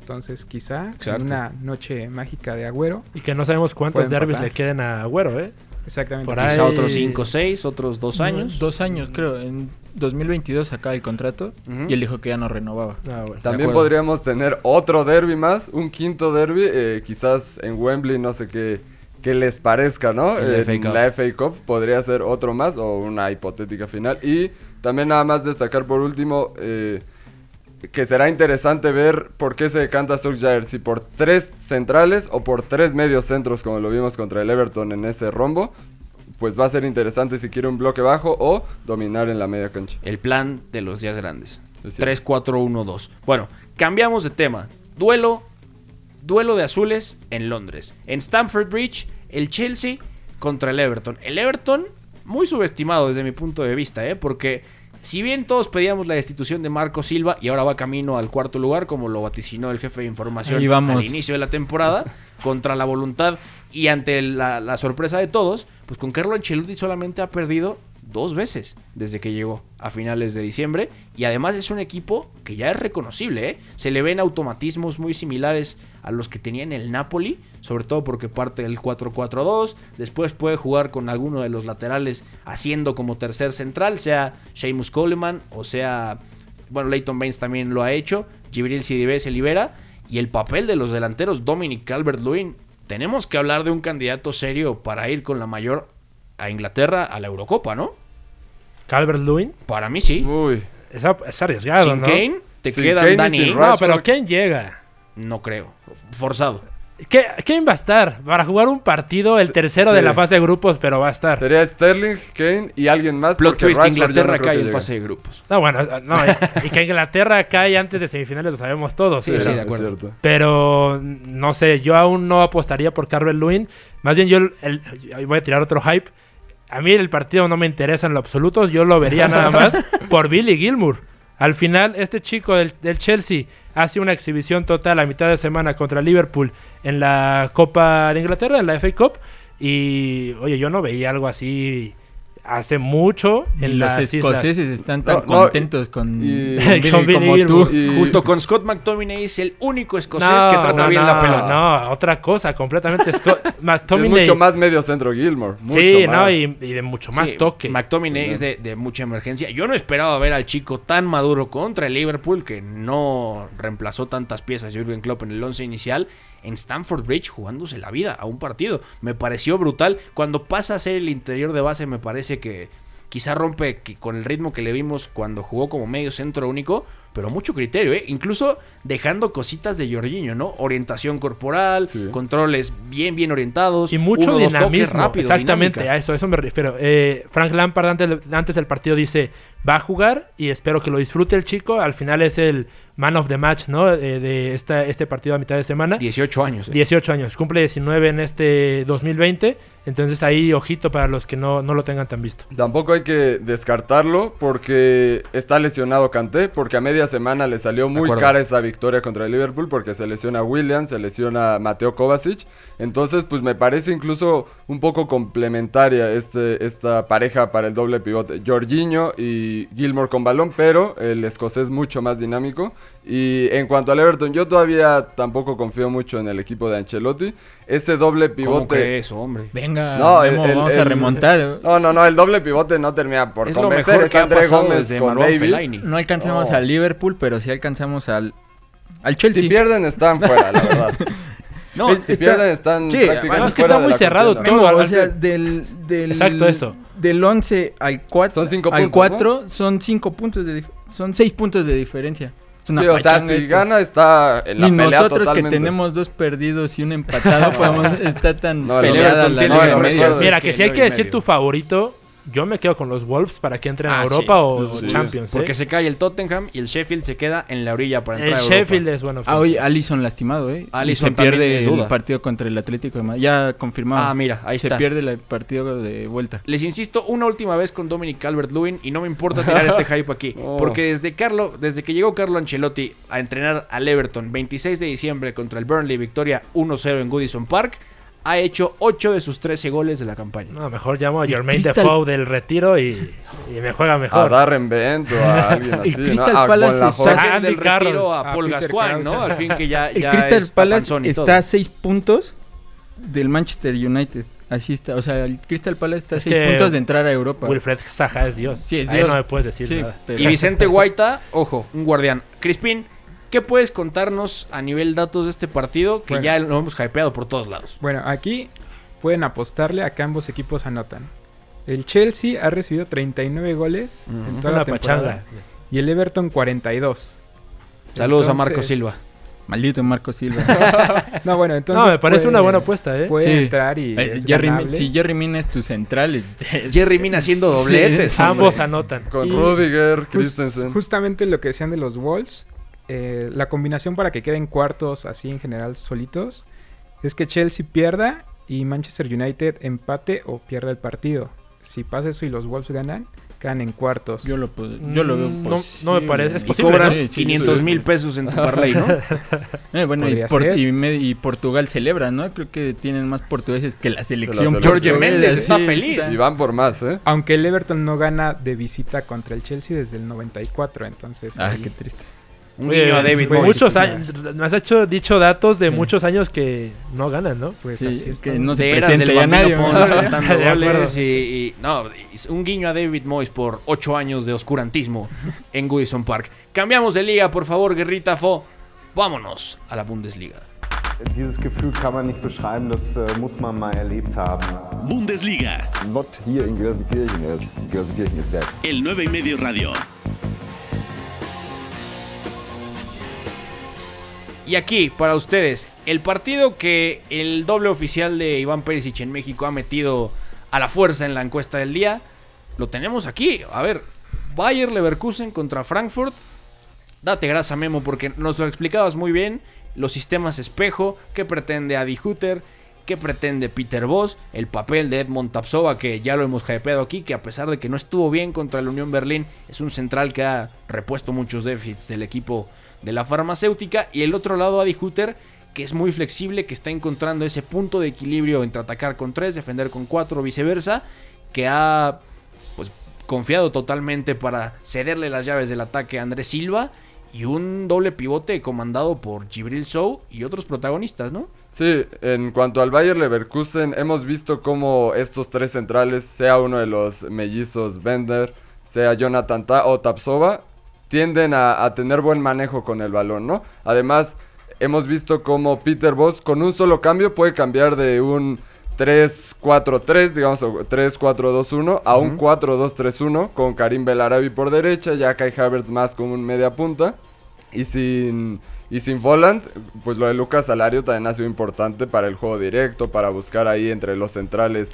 S7: Entonces, quizá
S1: Exacto.
S7: en una noche mágica de Agüero,
S5: Y que no sabemos cuántos derbis
S7: empatar.
S5: le queden a Agüero, ¿eh?
S7: exactamente.
S5: Por
S1: Quizá
S5: ahí-
S1: otros 5 6, otros 2 años.
S6: Dos años, creo. En 2022 acaba el contrato y él dijo que ya no renovaba.
S5: Ah, bueno.
S4: También podríamos tener otro derby más, un quinto derby, eh, quizás en Wembley, no sé qué, qué les parezca, ¿no?
S1: En la
S4: En
S1: FA Cup.
S4: la FA Cup podría ser otro más o una hipotética final. Y también nada más destacar por último eh, que será interesante ver por qué se decanta Solskjaer, si por tres centrales o por tres medios centros como lo vimos contra el Everton en ese rombo. Pues va a ser interesante si quiere un bloque bajo o dominar en la media cancha.
S1: El plan de los días grandes.
S4: Es cierto.
S1: 3-4-1-2. Bueno, cambiamos de tema. Duelo, duelo de azules en Londres. En Stamford Bridge, el Chelsea contra el Everton. El Everton, muy subestimado desde mi punto de vista, ¿eh? porque si bien todos pedíamos la destitución de Marco Silva y ahora va camino al cuarto lugar, como lo vaticinó el jefe de información
S6: vamos.
S1: al inicio de la temporada, contra la voluntad y ante la, la sorpresa de todos, pues con Carlo Ancelotti solamente ha perdido dos veces desde que llegó a finales de diciembre y además es un equipo que ya es reconocible, ¿eh? se le ven automatismos muy similares a los que tenía en el Napoli, sobre todo porque parte del 4-4-2, después puede jugar con alguno de los laterales haciendo como tercer central, sea Seamus Coleman o sea, bueno, Leighton Baines también lo ha hecho, Gibril Sidibé se libera y el papel de los delanteros Dominic Calvert-Lewin, tenemos que hablar de un candidato serio para ir con la mayor a Inglaterra a la Eurocopa, ¿no?
S5: Calvert Lewin.
S1: Para mí sí.
S4: Uy,
S5: Es, es arriesgado,
S1: Sin
S5: ¿no?
S1: Kane te
S4: Sin
S1: quedan
S4: Kane
S1: Danny.
S5: No, pero ¿quién llega?
S1: No creo. Forzado.
S5: ¿Qué, ¿Quién va a estar? Para jugar un partido, el tercero de la fase de grupos, pero va a estar.
S4: sería Sterling, Kane y alguien más.
S1: Plot
S4: porque
S1: twist,
S4: no
S1: Inglaterra
S4: creo
S1: cae en fase de grupos.
S5: No, bueno, no, y- y que Inglaterra cae antes de semifinales, lo sabemos todos.
S1: Sí,
S5: pero,
S1: sí, de acuerdo.
S5: pero, no sé, yo aún no apostaría por Calvert Lewin. Más bien, yo el- el- voy a tirar otro hype. A mí el partido no me interesa en lo absoluto. Yo lo vería nada más por Billy Gilmour. Al final, este chico del, del Chelsea hace una exhibición total a mitad de semana contra Liverpool en la Copa de Inglaterra, en la FA Cup. Y, oye, yo no veía algo así hace mucho
S6: Y
S5: en
S6: los
S5: las islas.
S6: escoceses están tan
S4: No, no,
S6: contentos con,
S4: y-
S6: con Billy
S5: Con Billy
S6: como
S5: Gilmour.
S6: tú.
S4: Y-
S1: Junto con Scott McTominay es el único escocés
S5: No,
S1: que trata
S5: no,
S1: bien
S5: no,
S1: la pelota.
S5: No, otra cosa, completamente. Scott-
S4: Sí,
S5: McTominay.
S4: es mucho más medio centro Gilmore. Mucho
S5: sí,
S4: más.
S5: no, y, y de mucho más
S1: Sí,
S5: toque.
S1: McTominay es de, de mucha emergencia. Yo no esperaba ver al chico tan maduro contra el Liverpool que no reemplazó tantas piezas de Jurgen Klopp en el once inicial en Stamford Bridge jugándose la vida a un partido. Me pareció brutal. Cuando pasa a ser el interior de base me parece que quizá rompe con el ritmo que le vimos cuando jugó como medio centro único, pero mucho criterio, ¿eh? Incluso dejando cositas de Jorginho, ¿no? Orientación corporal,
S4: Sí.
S1: controles bien, bien orientados.
S5: Y mucho
S1: uno,
S5: dinamismo.
S1: rápido,
S5: Exactamente,
S1: dinámica.
S5: a eso, a eso me refiero. Eh, Frank Lampard antes, antes del partido dice, va a jugar y espero que lo disfrute el chico. Al final es el man of the match, ¿no? Eh, de esta, este partido a mitad de semana.
S1: 18 años. ¿eh?
S5: 18 años, cumple 19 en este 2020. Entonces ahí, ojito para los que no, no lo tengan tan visto.
S4: Tampoco hay que descartarlo porque está lesionado Kanté, porque a media semana le salió muy cara esa victoria contra el Liverpool porque se lesiona Williams, se lesiona Mateo Kovacic. Entonces, pues me parece incluso un poco complementaria este, esta pareja para el doble pivote. Jorginho y Gilmore con balón, pero el escocés mucho más dinámico. Y en cuanto al Everton, yo todavía tampoco confío mucho en el equipo de Ancelotti. Ese doble
S1: ¿Cómo
S4: pivote...
S1: crees, hombre?
S6: Venga,
S4: No, el- el-
S6: vamos a remontar.
S4: No, no, no, el doble pivote no termina por
S1: Es lo
S4: convencer.
S1: mejor
S4: es
S1: que ha
S4: André
S1: pasado
S4: Gómez
S1: desde
S4: con Davis.
S1: Fellaini.
S6: No alcanzamos al Liverpool, pero sí alcanzamos al, al Chelsea.
S4: Si pierden están fuera, la verdad.
S1: No,
S4: Si
S6: está-
S4: pierden están
S6: Sí,
S4: prácticamente
S5: es que
S4: fuera
S5: está muy cerrado todo.
S6: Memo,
S5: al-
S6: o sea, del, del,
S5: Exacto, eso.
S6: Del 11 al 4,
S4: Son cinco
S6: al
S4: puntos,
S6: 4 son 5 puntos de son 6 puntos de diferencia. Es una
S4: Sí, o sea, si
S6: esto.
S4: gana está en la
S6: y
S4: pelea
S6: nosotros que
S4: totalmente.
S6: tenemos dos perdidos y un empatado podemos estar tan
S4: No, el
S6: peleada la
S4: no, recuerdo.
S5: Mira,
S1: es
S5: que
S1: que
S5: si hay que decir
S1: medio.
S5: tu favorito, yo me quedo con los Wolves para que entren a
S1: Ah,
S5: Europa
S1: sí.
S5: o,
S4: Sí.
S5: Champions. ¿eh?
S1: Porque se cae el Tottenham y el Sheffield se queda en la orilla para
S5: el
S1: entrar a Europa.
S5: Sheffield es bueno.
S6: Ah, oye, Alisson lastimado, ¿eh?
S1: Alisson
S6: se
S1: también
S6: pierde
S1: es
S6: el
S1: duda.
S6: partido contra el Atlético de Madrid. Ya confirmado.
S1: Ah, mira, ahí
S6: se
S1: está.
S6: pierde el partido de vuelta.
S1: Les insisto una última vez con Dominic Calvert-Lewin y no me importa tirar este hype aquí,
S4: Oh.
S1: porque desde Carlo, desde que llegó Carlo Ancelotti a entrenar al Everton 26 de diciembre contra el Burnley, victoria 1-0 en Goodison Park, ha hecho 8 de sus 13 goles de la campaña.
S5: No, mejor llamo a Jermaine
S6: Crystal-
S5: Defoe del retiro y, y me juega
S4: A
S5: mejor.
S4: Darren Bent o a alguien así, ¿no?
S6: Crystal
S4: A
S6: Palace.
S5: Ah,
S1: Saquen del
S5: Carroll.
S1: retiro a
S7: A
S1: Paul Gascoigne, ¿no? Al fin que ya,
S6: El
S1: ya
S6: Crystal
S1: es
S6: Palace
S1: papanzón y todo.
S6: está a 6 puntos del Manchester United. Así está. O sea, el Crystal Palace está a
S5: Es
S6: 6
S5: que
S6: puntos de entrar a Europa.
S5: Wilfred Zaha es Dios.
S6: Sí, es
S5: Ahí
S6: Dios.
S5: no me puedes decir
S6: Sí,
S5: nada.
S6: pero-
S1: Y Vicente Guaita, ojo, un guardián. Crispín, ¿qué puedes contarnos a nivel datos de este partido que
S7: Bueno.
S1: ya lo hemos hypeado por todos lados?
S7: Bueno, aquí pueden apostarle a que ambos equipos anotan. El Chelsea ha recibido 39 goles en toda
S5: Una
S7: la temporada
S5: pachanga.
S7: y el Everton 42.
S1: Saludos a Marco Silva.
S6: Maldito Marco Silva.
S7: No, bueno, entonces
S5: No, me parece
S7: puede-
S5: una buena apuesta, ¿eh?
S7: Puede
S6: Sí.
S7: entrar y
S6: Eh,
S7: es
S6: Jerry,
S7: ganable.
S6: si Jerry Mina es tu central.
S1: Jerry Mina haciendo dobletes.
S6: Sí,
S5: Ambos anotan.
S4: Con
S7: Y
S4: Rudiger, Christensen.
S7: justamente lo que decían de los Wolves, eh, la combinación para que queden cuartos así en general solitos, es que Chelsea pierda y Manchester United empate o pierda el partido. Si pasa eso y los Wolves ganan, quedan en cuartos.
S6: Yo lo, pu- yo lo veo
S5: Mm, no-
S6: posible.
S5: no me parece- es
S1: Y
S5: posible,
S1: cobras
S6: Sí, sí,
S1: 500
S6: sí.
S1: mil pesos en tu parlay, ¿no?
S6: Eh, bueno, y, por- y me- y Portugal celebra, ¿no? Creo que tienen más portugueses que la selección.
S1: Jorge Méndez está
S6: sí,
S1: feliz.
S4: Y van por más, ¿eh?
S7: Aunque el Everton no gana de visita contra el Chelsea desde el 94, entonces...
S6: Ah,
S7: ahí-
S6: qué triste.
S1: Un
S5: Oye,
S1: guiño a David Moyes.
S5: muchos años, me has hecho dicho datos de
S6: Sí.
S5: muchos años que no ganan, ¿no?
S7: Pues
S6: Sí,
S7: así
S6: es que no se presenta ya nadie.
S1: Y, y- no, un guiño a David Moyes por 8 años de oscurantismo en Goodison Park. Cambiamos de liga, por favor, Guerrita Fo. Vámonos a la Bundesliga.
S9: Dieses Gefühl kann man nicht beschreiben, das äh, muss man mal erlebt haben.
S3: Bundesliga,
S10: Not hier in Gelsenkirchen, Gelsenkirchen ist dead.
S3: el 9 y medio radio.
S1: Y aquí, para ustedes, el partido que el doble oficial de Iván Perisic en México ha metido a la fuerza en la encuesta del día, lo tenemos aquí. A ver, Bayer Leverkusen contra Frankfurt. Date grasa, Memo, porque nos lo explicabas muy bien. Los sistemas espejo, qué pretende Adi Hutter, qué pretende Peter Voss, el papel de Edmond Tapsova, que ya lo hemos hypeado aquí, que a pesar de que no estuvo bien contra la Unión Berlín, es un central que ha repuesto muchos déficits del equipo de la farmacéutica. Y el otro lado, Adi Hutter, que es muy flexible, que está encontrando ese punto de equilibrio entre atacar con tres, defender con cuatro, viceversa, que ha pues confiado totalmente para cederle las llaves del ataque a Andrés Silva y un doble pivote comandado por Gibril Sou y otros protagonistas, ¿no?
S4: Sí, en cuanto al Bayer Leverkusen, hemos visto cómo estos tres centrales, sea uno de los mellizos Bender, sea Jonathan Ta o Tapsova, tienden a, a tener buen manejo con el balón, ¿no? Además, hemos visto cómo Peter Voss con un solo cambio puede cambiar de un 3-4-3, digamos, o 3-4-2-1 a un 4-2-3-1 con Karim Belarabi por derecha, ya Kai Havertz más como un media punta y sin y sin Volant, pues lo de Lucas Salario también ha sido importante para el juego directo, para buscar ahí entre los centrales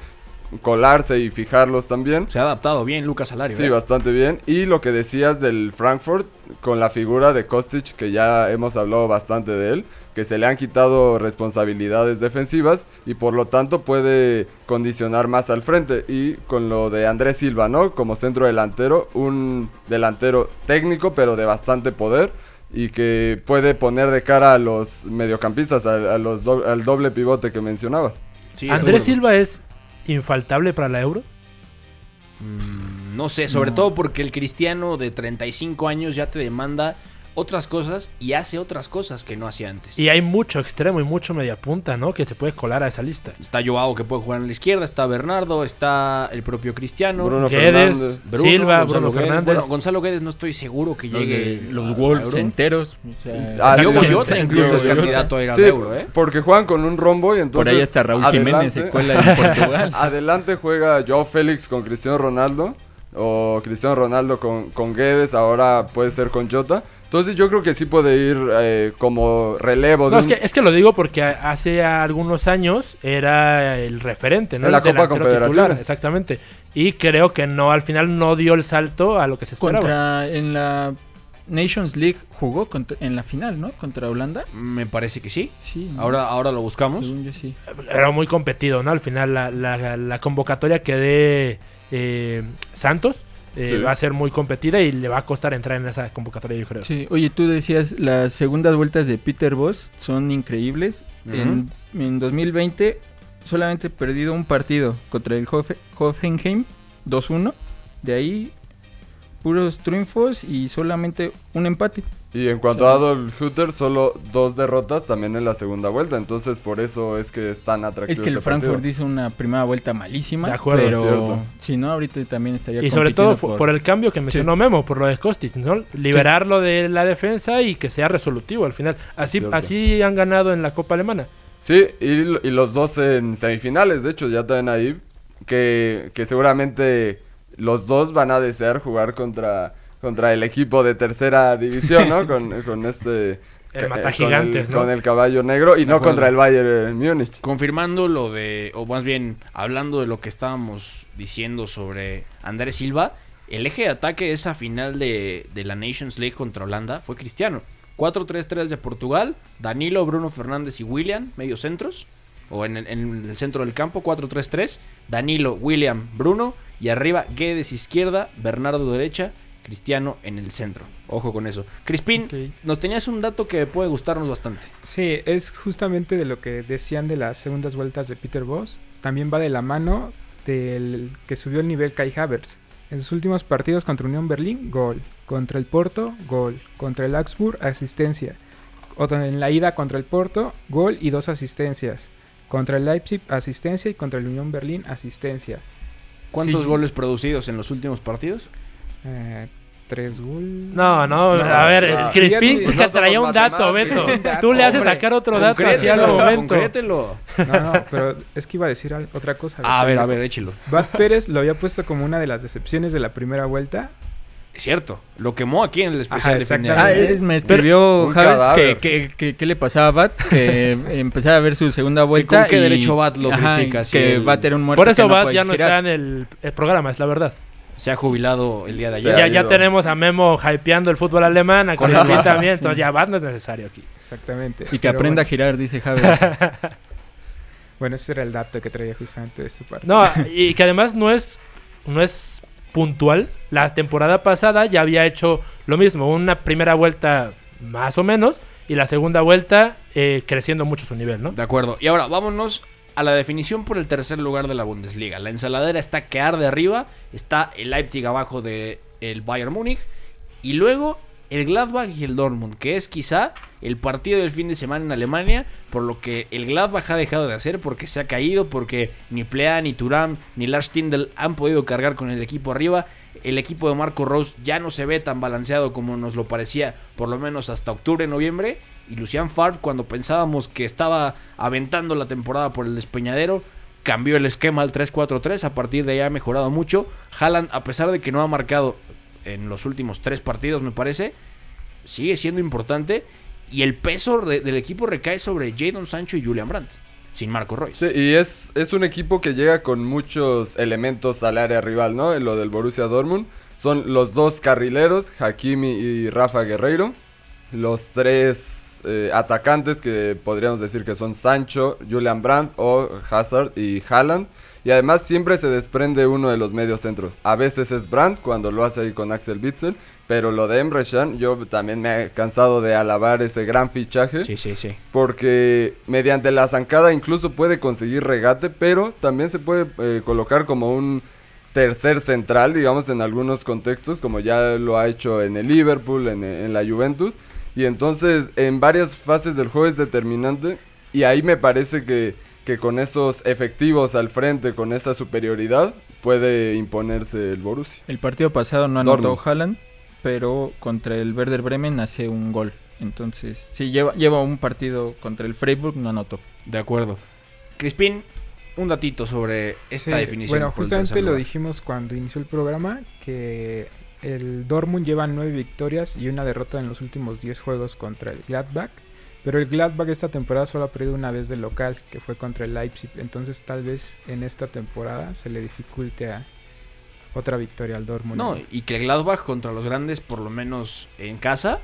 S4: colarse y fijarlos también.
S1: Se ha adaptado bien Lucas Alario.
S4: Sí, bastante bien. Y lo que decías del Frankfurt, con la figura de Kostic, que ya hemos hablado bastante de él, que se le han quitado responsabilidades defensivas y por lo tanto puede condicionar más al frente. Y con lo de Andrés Silva, ¿no? Como centro delantero, un delantero técnico pero de bastante poder y que puede poner de cara a los mediocampistas, a, a los do- al doble pivote que mencionabas.
S1: Sí,
S5: Andrés. Silva es infaltable para la Euro.
S1: Mm, No sé, sobre todo porque el cristiano de 35 años ya te demanda otras cosas y hace otras cosas que no hacía antes.
S5: Y hay mucho extremo y mucho mediapunta, ¿no? Que se puede colar a esa lista.
S1: Está Joao que puede jugar en la izquierda, está Bernardo, está el propio Cristiano.
S4: Bruno
S5: Guedes,
S4: Fernández.
S1: Bruno,
S5: Silva,
S1: Gonzalo
S5: Bruno
S1: Guedes.
S5: Fernández.
S1: Bueno, Gonzalo Guedes no estoy seguro que
S6: Los,
S1: llegue
S6: los
S1: a
S6: Wolves enteros. o sea,
S4: Ah,
S1: Diogo Jota incluso es candidato a ir al
S4: Sí,
S1: Euro, ¿eh?
S4: porque juegan con un rombo y entonces...
S6: Por ahí está Raúl Jiménez, se cuela en Portugal.
S4: adelante juega Joao Félix con Cristiano Ronaldo. O Cristiano Ronaldo con, con Guedes, ahora puede ser con Jota. Entonces yo creo que sí puede ir eh, como relevo.
S5: No,
S4: de
S5: es que, es que lo digo porque a- hace algunos años era el referente, ¿no?
S4: En la
S5: El
S4: Copa
S5: titular, exactamente. Y creo que no, al final no dio el salto a lo que se esperaba.
S6: Contra, en la Nations League jugó contra- en la final, ¿no? Contra Holanda.
S1: Me parece que sí.
S6: Sí. ¿no?
S1: Ahora, ahora lo buscamos.
S6: Según yo sí.
S5: Era muy competido, ¿no? Al final la, la- la convocatoria que dé eh, Santos eh,
S4: Sí.
S5: va a ser muy competida y le va a costar entrar en esa convocatoria, yo creo.
S6: Sí, oye, tú decías, las segundas vueltas de Peter Voss son increíbles. en, en 2020 solamente perdido un partido contra el Hoffenheim 2-1. De ahí puros triunfos y solamente un empate.
S4: Y en cuanto a Adolf Hutter, solo dos derrotas también en la segunda vuelta. Entonces, por eso es que es tan atractivo.
S6: Es que el
S4: este partido.
S6: Frankfurt hizo una primera vuelta malísima.
S5: De acuerdo.
S6: pero si no, ahorita también estaría
S5: Y sobre todo por... el cambio que mencionó Memo, por lo de Kostic, ¿no? Liberarlo de la defensa y que sea resolutivo al final. Así,
S4: Cierto.
S5: así han ganado en la Copa Alemana.
S4: Sí, y, y los dos en semifinales, de hecho, ya están ahí. Que, que seguramente los dos van a desear jugar contra, contra el equipo de tercera división, ¿no? Con, con este.
S5: El
S4: eh,
S5: matagigantes,
S4: con el,
S5: ¿no?
S4: con el caballo negro y no
S1: acuerdo.
S4: contra el Bayern Múnich.
S1: Confirmando lo de, o más bien hablando de lo que estábamos diciendo sobre Andrés Silva, el eje de ataque de esa final de, de la Nations League contra Holanda fue Cristiano. 4-3-3 de Portugal, Danilo, Bruno Fernández y William, medio centros, o en el, en el centro del campo, 4-3-3, Danilo, William, Bruno, y arriba Guedes izquierda, Bernardo derecha, Cristiano en el centro. Ojo con eso. Crispín, nos tenías un dato que puede gustarnos bastante.
S7: Sí, es justamente de lo que decían de las segundas vueltas de Peter Voss. También va de la mano del que subió el nivel Kai Havertz. En sus últimos partidos contra Unión Berlín, gol. Contra el Porto, gol. Contra el Augsburg, asistencia. Otra en la ida contra el Porto, gol y dos asistencias. Contra el Leipzig, asistencia. Y contra el Unión Berlín, asistencia.
S1: ¿Cuántos
S7: Sí.
S1: goles producidos en los últimos partidos?
S7: Eh, tres goles.
S5: No, no,
S7: No,
S5: a ver,
S7: o
S5: es
S7: sea,
S5: Crispín
S7: ya-
S5: que
S4: no
S5: traía un dato. Beto. Tú le haces sacar otro dato así al momento.
S1: concrételo.
S7: No, no, pero es que iba a decir otra cosa.
S1: A ver, a ver, échelo.
S7: Bad Pérez lo había puesto como una de las decepciones de la primera vuelta.
S1: Es cierto, lo quemó aquí en el especial
S7: Ajá,
S1: de.
S6: Ah, es- me escribió
S4: cadáver.
S6: que, que, que- que le pasaba a Bat, que empezaba a ver su segunda vuelta.
S1: con qué
S6: y-
S1: derecho Bat lo
S6: Ajá,
S1: critica si
S6: Que Bat era un muerto.
S5: Por eso
S6: no
S5: Bat ya no
S6: girar.
S5: está en el, el programa, es la verdad.
S1: Se ha jubilado el día de ayer.
S5: Ya, ya tenemos a Memo hypeando el fútbol alemán, a
S1: Con el
S5: Crispín
S1: Bat.
S5: también, entonces ya Bat no es necesario aquí.
S7: Exactamente.
S6: Y que
S7: Pero
S6: aprenda a girar, dice Havertz.
S7: Bueno, ese era el dato que traía justamente de este partido.
S5: No, y que además no es, no es puntual. La temporada pasada ya había hecho lo mismo, una primera vuelta más o menos, y la segunda vuelta eh, creciendo mucho su nivel, ¿no?
S1: De acuerdo. Y ahora vámonos a la definición por el tercer lugar de la Bundesliga. La ensaladera está que arde arriba, está el Leipzig abajo del el Bayern Múnich y luego el Gladbach y el Dortmund, que es quizá el partido del fin de semana en Alemania, por lo que el Gladbach ha dejado de hacer porque se ha caído, porque ni Plea, ni Turam, ni Lars Tindel han podido cargar con el equipo arriba. El equipo de Marco Rose ya no se ve tan balanceado como nos lo parecía, por lo menos hasta octubre, noviembre. Y Lucian Favre, cuando pensábamos que estaba aventando la temporada por el despeñadero, cambió el esquema al 3-4-3. A partir de ahí ha mejorado mucho. Haaland, a pesar de que no ha marcado en los últimos tres partidos, me parece, sigue siendo importante. Y el peso de- del equipo recae sobre Jadon Sancho y Julian Brandt, sin Marco Royce.
S4: Sí, y es, es un equipo que llega con muchos elementos al área rival, ¿no? Lo del Borussia Dortmund. Son los dos carrileros, Hakimi y Rafa Guerreiro. Los tres eh, atacantes que podríamos decir que son Sancho, Julian Brandt o Hazard y Haaland. Y además siempre se desprende uno de los medios centros. A veces es Brandt cuando lo hace ahí con Axel Witsel. Pero lo de Emre Can, yo también me he cansado de alabar ese gran fichaje.
S1: Sí, sí, sí.
S4: Porque mediante la zancada incluso puede conseguir regate, pero también se puede eh, colocar como un tercer central, digamos, en algunos contextos, como ya lo ha hecho en el Liverpool, en, en la Juventus. Y entonces en varias fases del juego es determinante. Y ahí me parece que, que con esos efectivos al frente, con esa superioridad, puede imponerse el Borussia.
S6: El partido pasado no anotó
S4: Dortmund.
S6: Haaland, pero contra el Werder Bremen hace un gol. Entonces, sí, lleva, lleva un partido contra el Freiburg, no anotó.
S1: De acuerdo. Crispín, un datito sobre esta
S7: Sí,
S1: definición.
S7: Bueno, justamente lo dijimos cuando inició el programa, que el Dortmund lleva nueve victorias y una derrota en los últimos 10 juegos contra el Gladbach. Pero el Gladbach esta temporada solo ha perdido una vez de local, que fue contra el Leipzig. Entonces tal vez en esta temporada se le dificulte a otra victoria al Dortmund.
S1: No, y que el Gladbach contra los grandes, por lo menos en casa,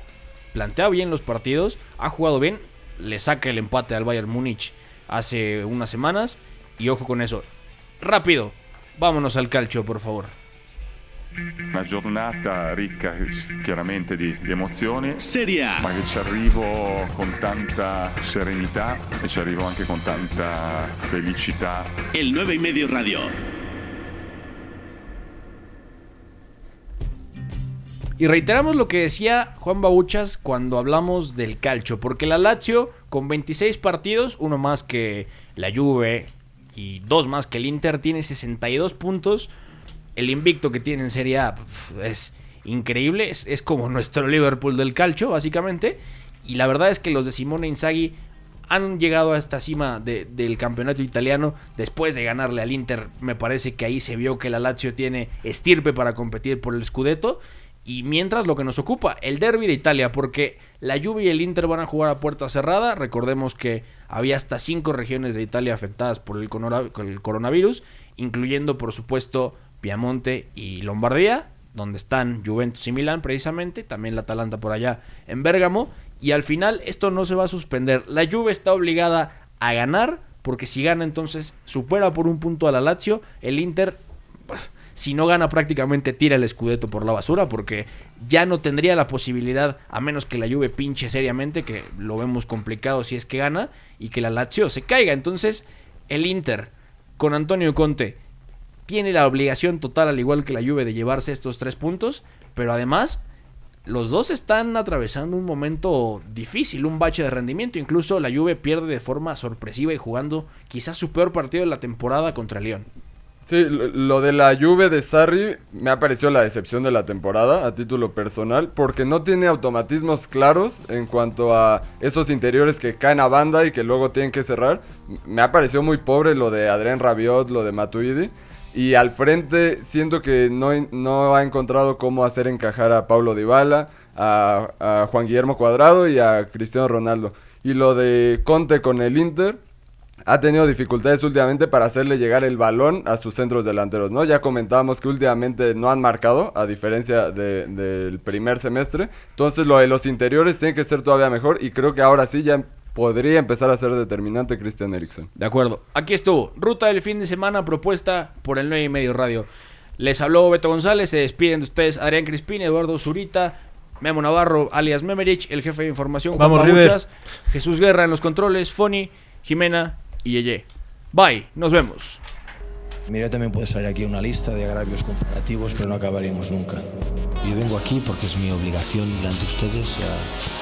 S1: plantea bien los partidos, ha jugado bien, le saca el empate al Bayern Múnich hace unas semanas y ojo con eso. Rápido, vámonos al calcio, por favor.
S11: Una giornata ricca chiaramente di, di emozioni.
S3: Serie A.
S11: Ma che ci arrivo con tanta serenità e ci arrivo anche con tanta felicità.
S3: El 9 y medio radio.
S1: Y reiteramos lo que decía Juan Babuchas cuando hablamos del calcio, porque la Lazio con 26 partidos, uno más que la Juve y dos más que el Inter, tiene 62 puntos. El invicto que tiene en Serie A es increíble, es, es como nuestro Liverpool del calcio, básicamente. Y la verdad es que los de Simone Inzaghi han llegado a esta cima de- del campeonato italiano después de ganarle al Inter. Me parece que ahí se vio que la Lazio tiene estirpe para competir por el Scudetto. Y mientras lo que nos ocupa, el derby de Italia, porque la Juve y el Inter van a jugar a puerta cerrada. Recordemos que había hasta cinco regiones de Italia afectadas por el coronavirus, incluyendo por supuesto Piamonte y Lombardía, donde están Juventus y Milán precisamente, también la Atalanta por allá en Bérgamo. Y al final esto no se va a suspender. La Juve está obligada a ganar, porque si gana entonces supera por un punto a la Lazio. El Inter si no gana prácticamente tira el Scudetto por la basura porque ya no tendría la posibilidad a menos que la Juve pinche seriamente que lo vemos complicado si es que gana y que la Lazio se caiga entonces el Inter con Antonio Conte tiene la obligación total al igual que la Juve de llevarse estos tres puntos pero además los dos están atravesando un momento difícil, un bache de rendimiento. Incluso la Juve pierde de forma sorpresiva y jugando quizás su peor partido de la temporada contra León.
S4: Sí, lo, de la Juve de Sarri me ha parecido la decepción de la temporada a título personal porque no tiene automatismos claros en cuanto a esos interiores que caen a banda y que luego tienen que cerrar. Me ha parecido muy pobre lo de Adrián Rabiot, lo de Matuidi. Y al frente siento que no, no ha encontrado cómo hacer encajar a Paulo Dybala, a, Juan Guillermo Cuadrado y a Cristiano Ronaldo. Y lo de Conte con el Inter, ha tenido dificultades últimamente para hacerle llegar el balón a sus centros delanteros, ¿no? Ya comentábamos que últimamente no han marcado, a diferencia de- del primer semestre. Entonces lo de los interiores tiene que ser todavía mejor y creo que ahora sí ya podría empezar a ser determinante Christian Eriksen.
S1: De acuerdo. Aquí estuvo. Ruta del fin de semana propuesta por el 9 y medio radio. Les habló Beto González. Se despiden de ustedes Adrián Crispín, Eduardo Zurita, Memo Navarro, alias Memerich, el jefe de información. Juan
S5: Vamos, River.
S1: Babuchas, Jesús Guerra en los controles, Foni, Jimena y Yeye. Bye. Nos vemos.
S12: Mira, también puede salir aquí una lista de agravios comparativos, pero no acabaríamos nunca.
S8: Yo vengo aquí porque es mi obligación delante de ustedes. ya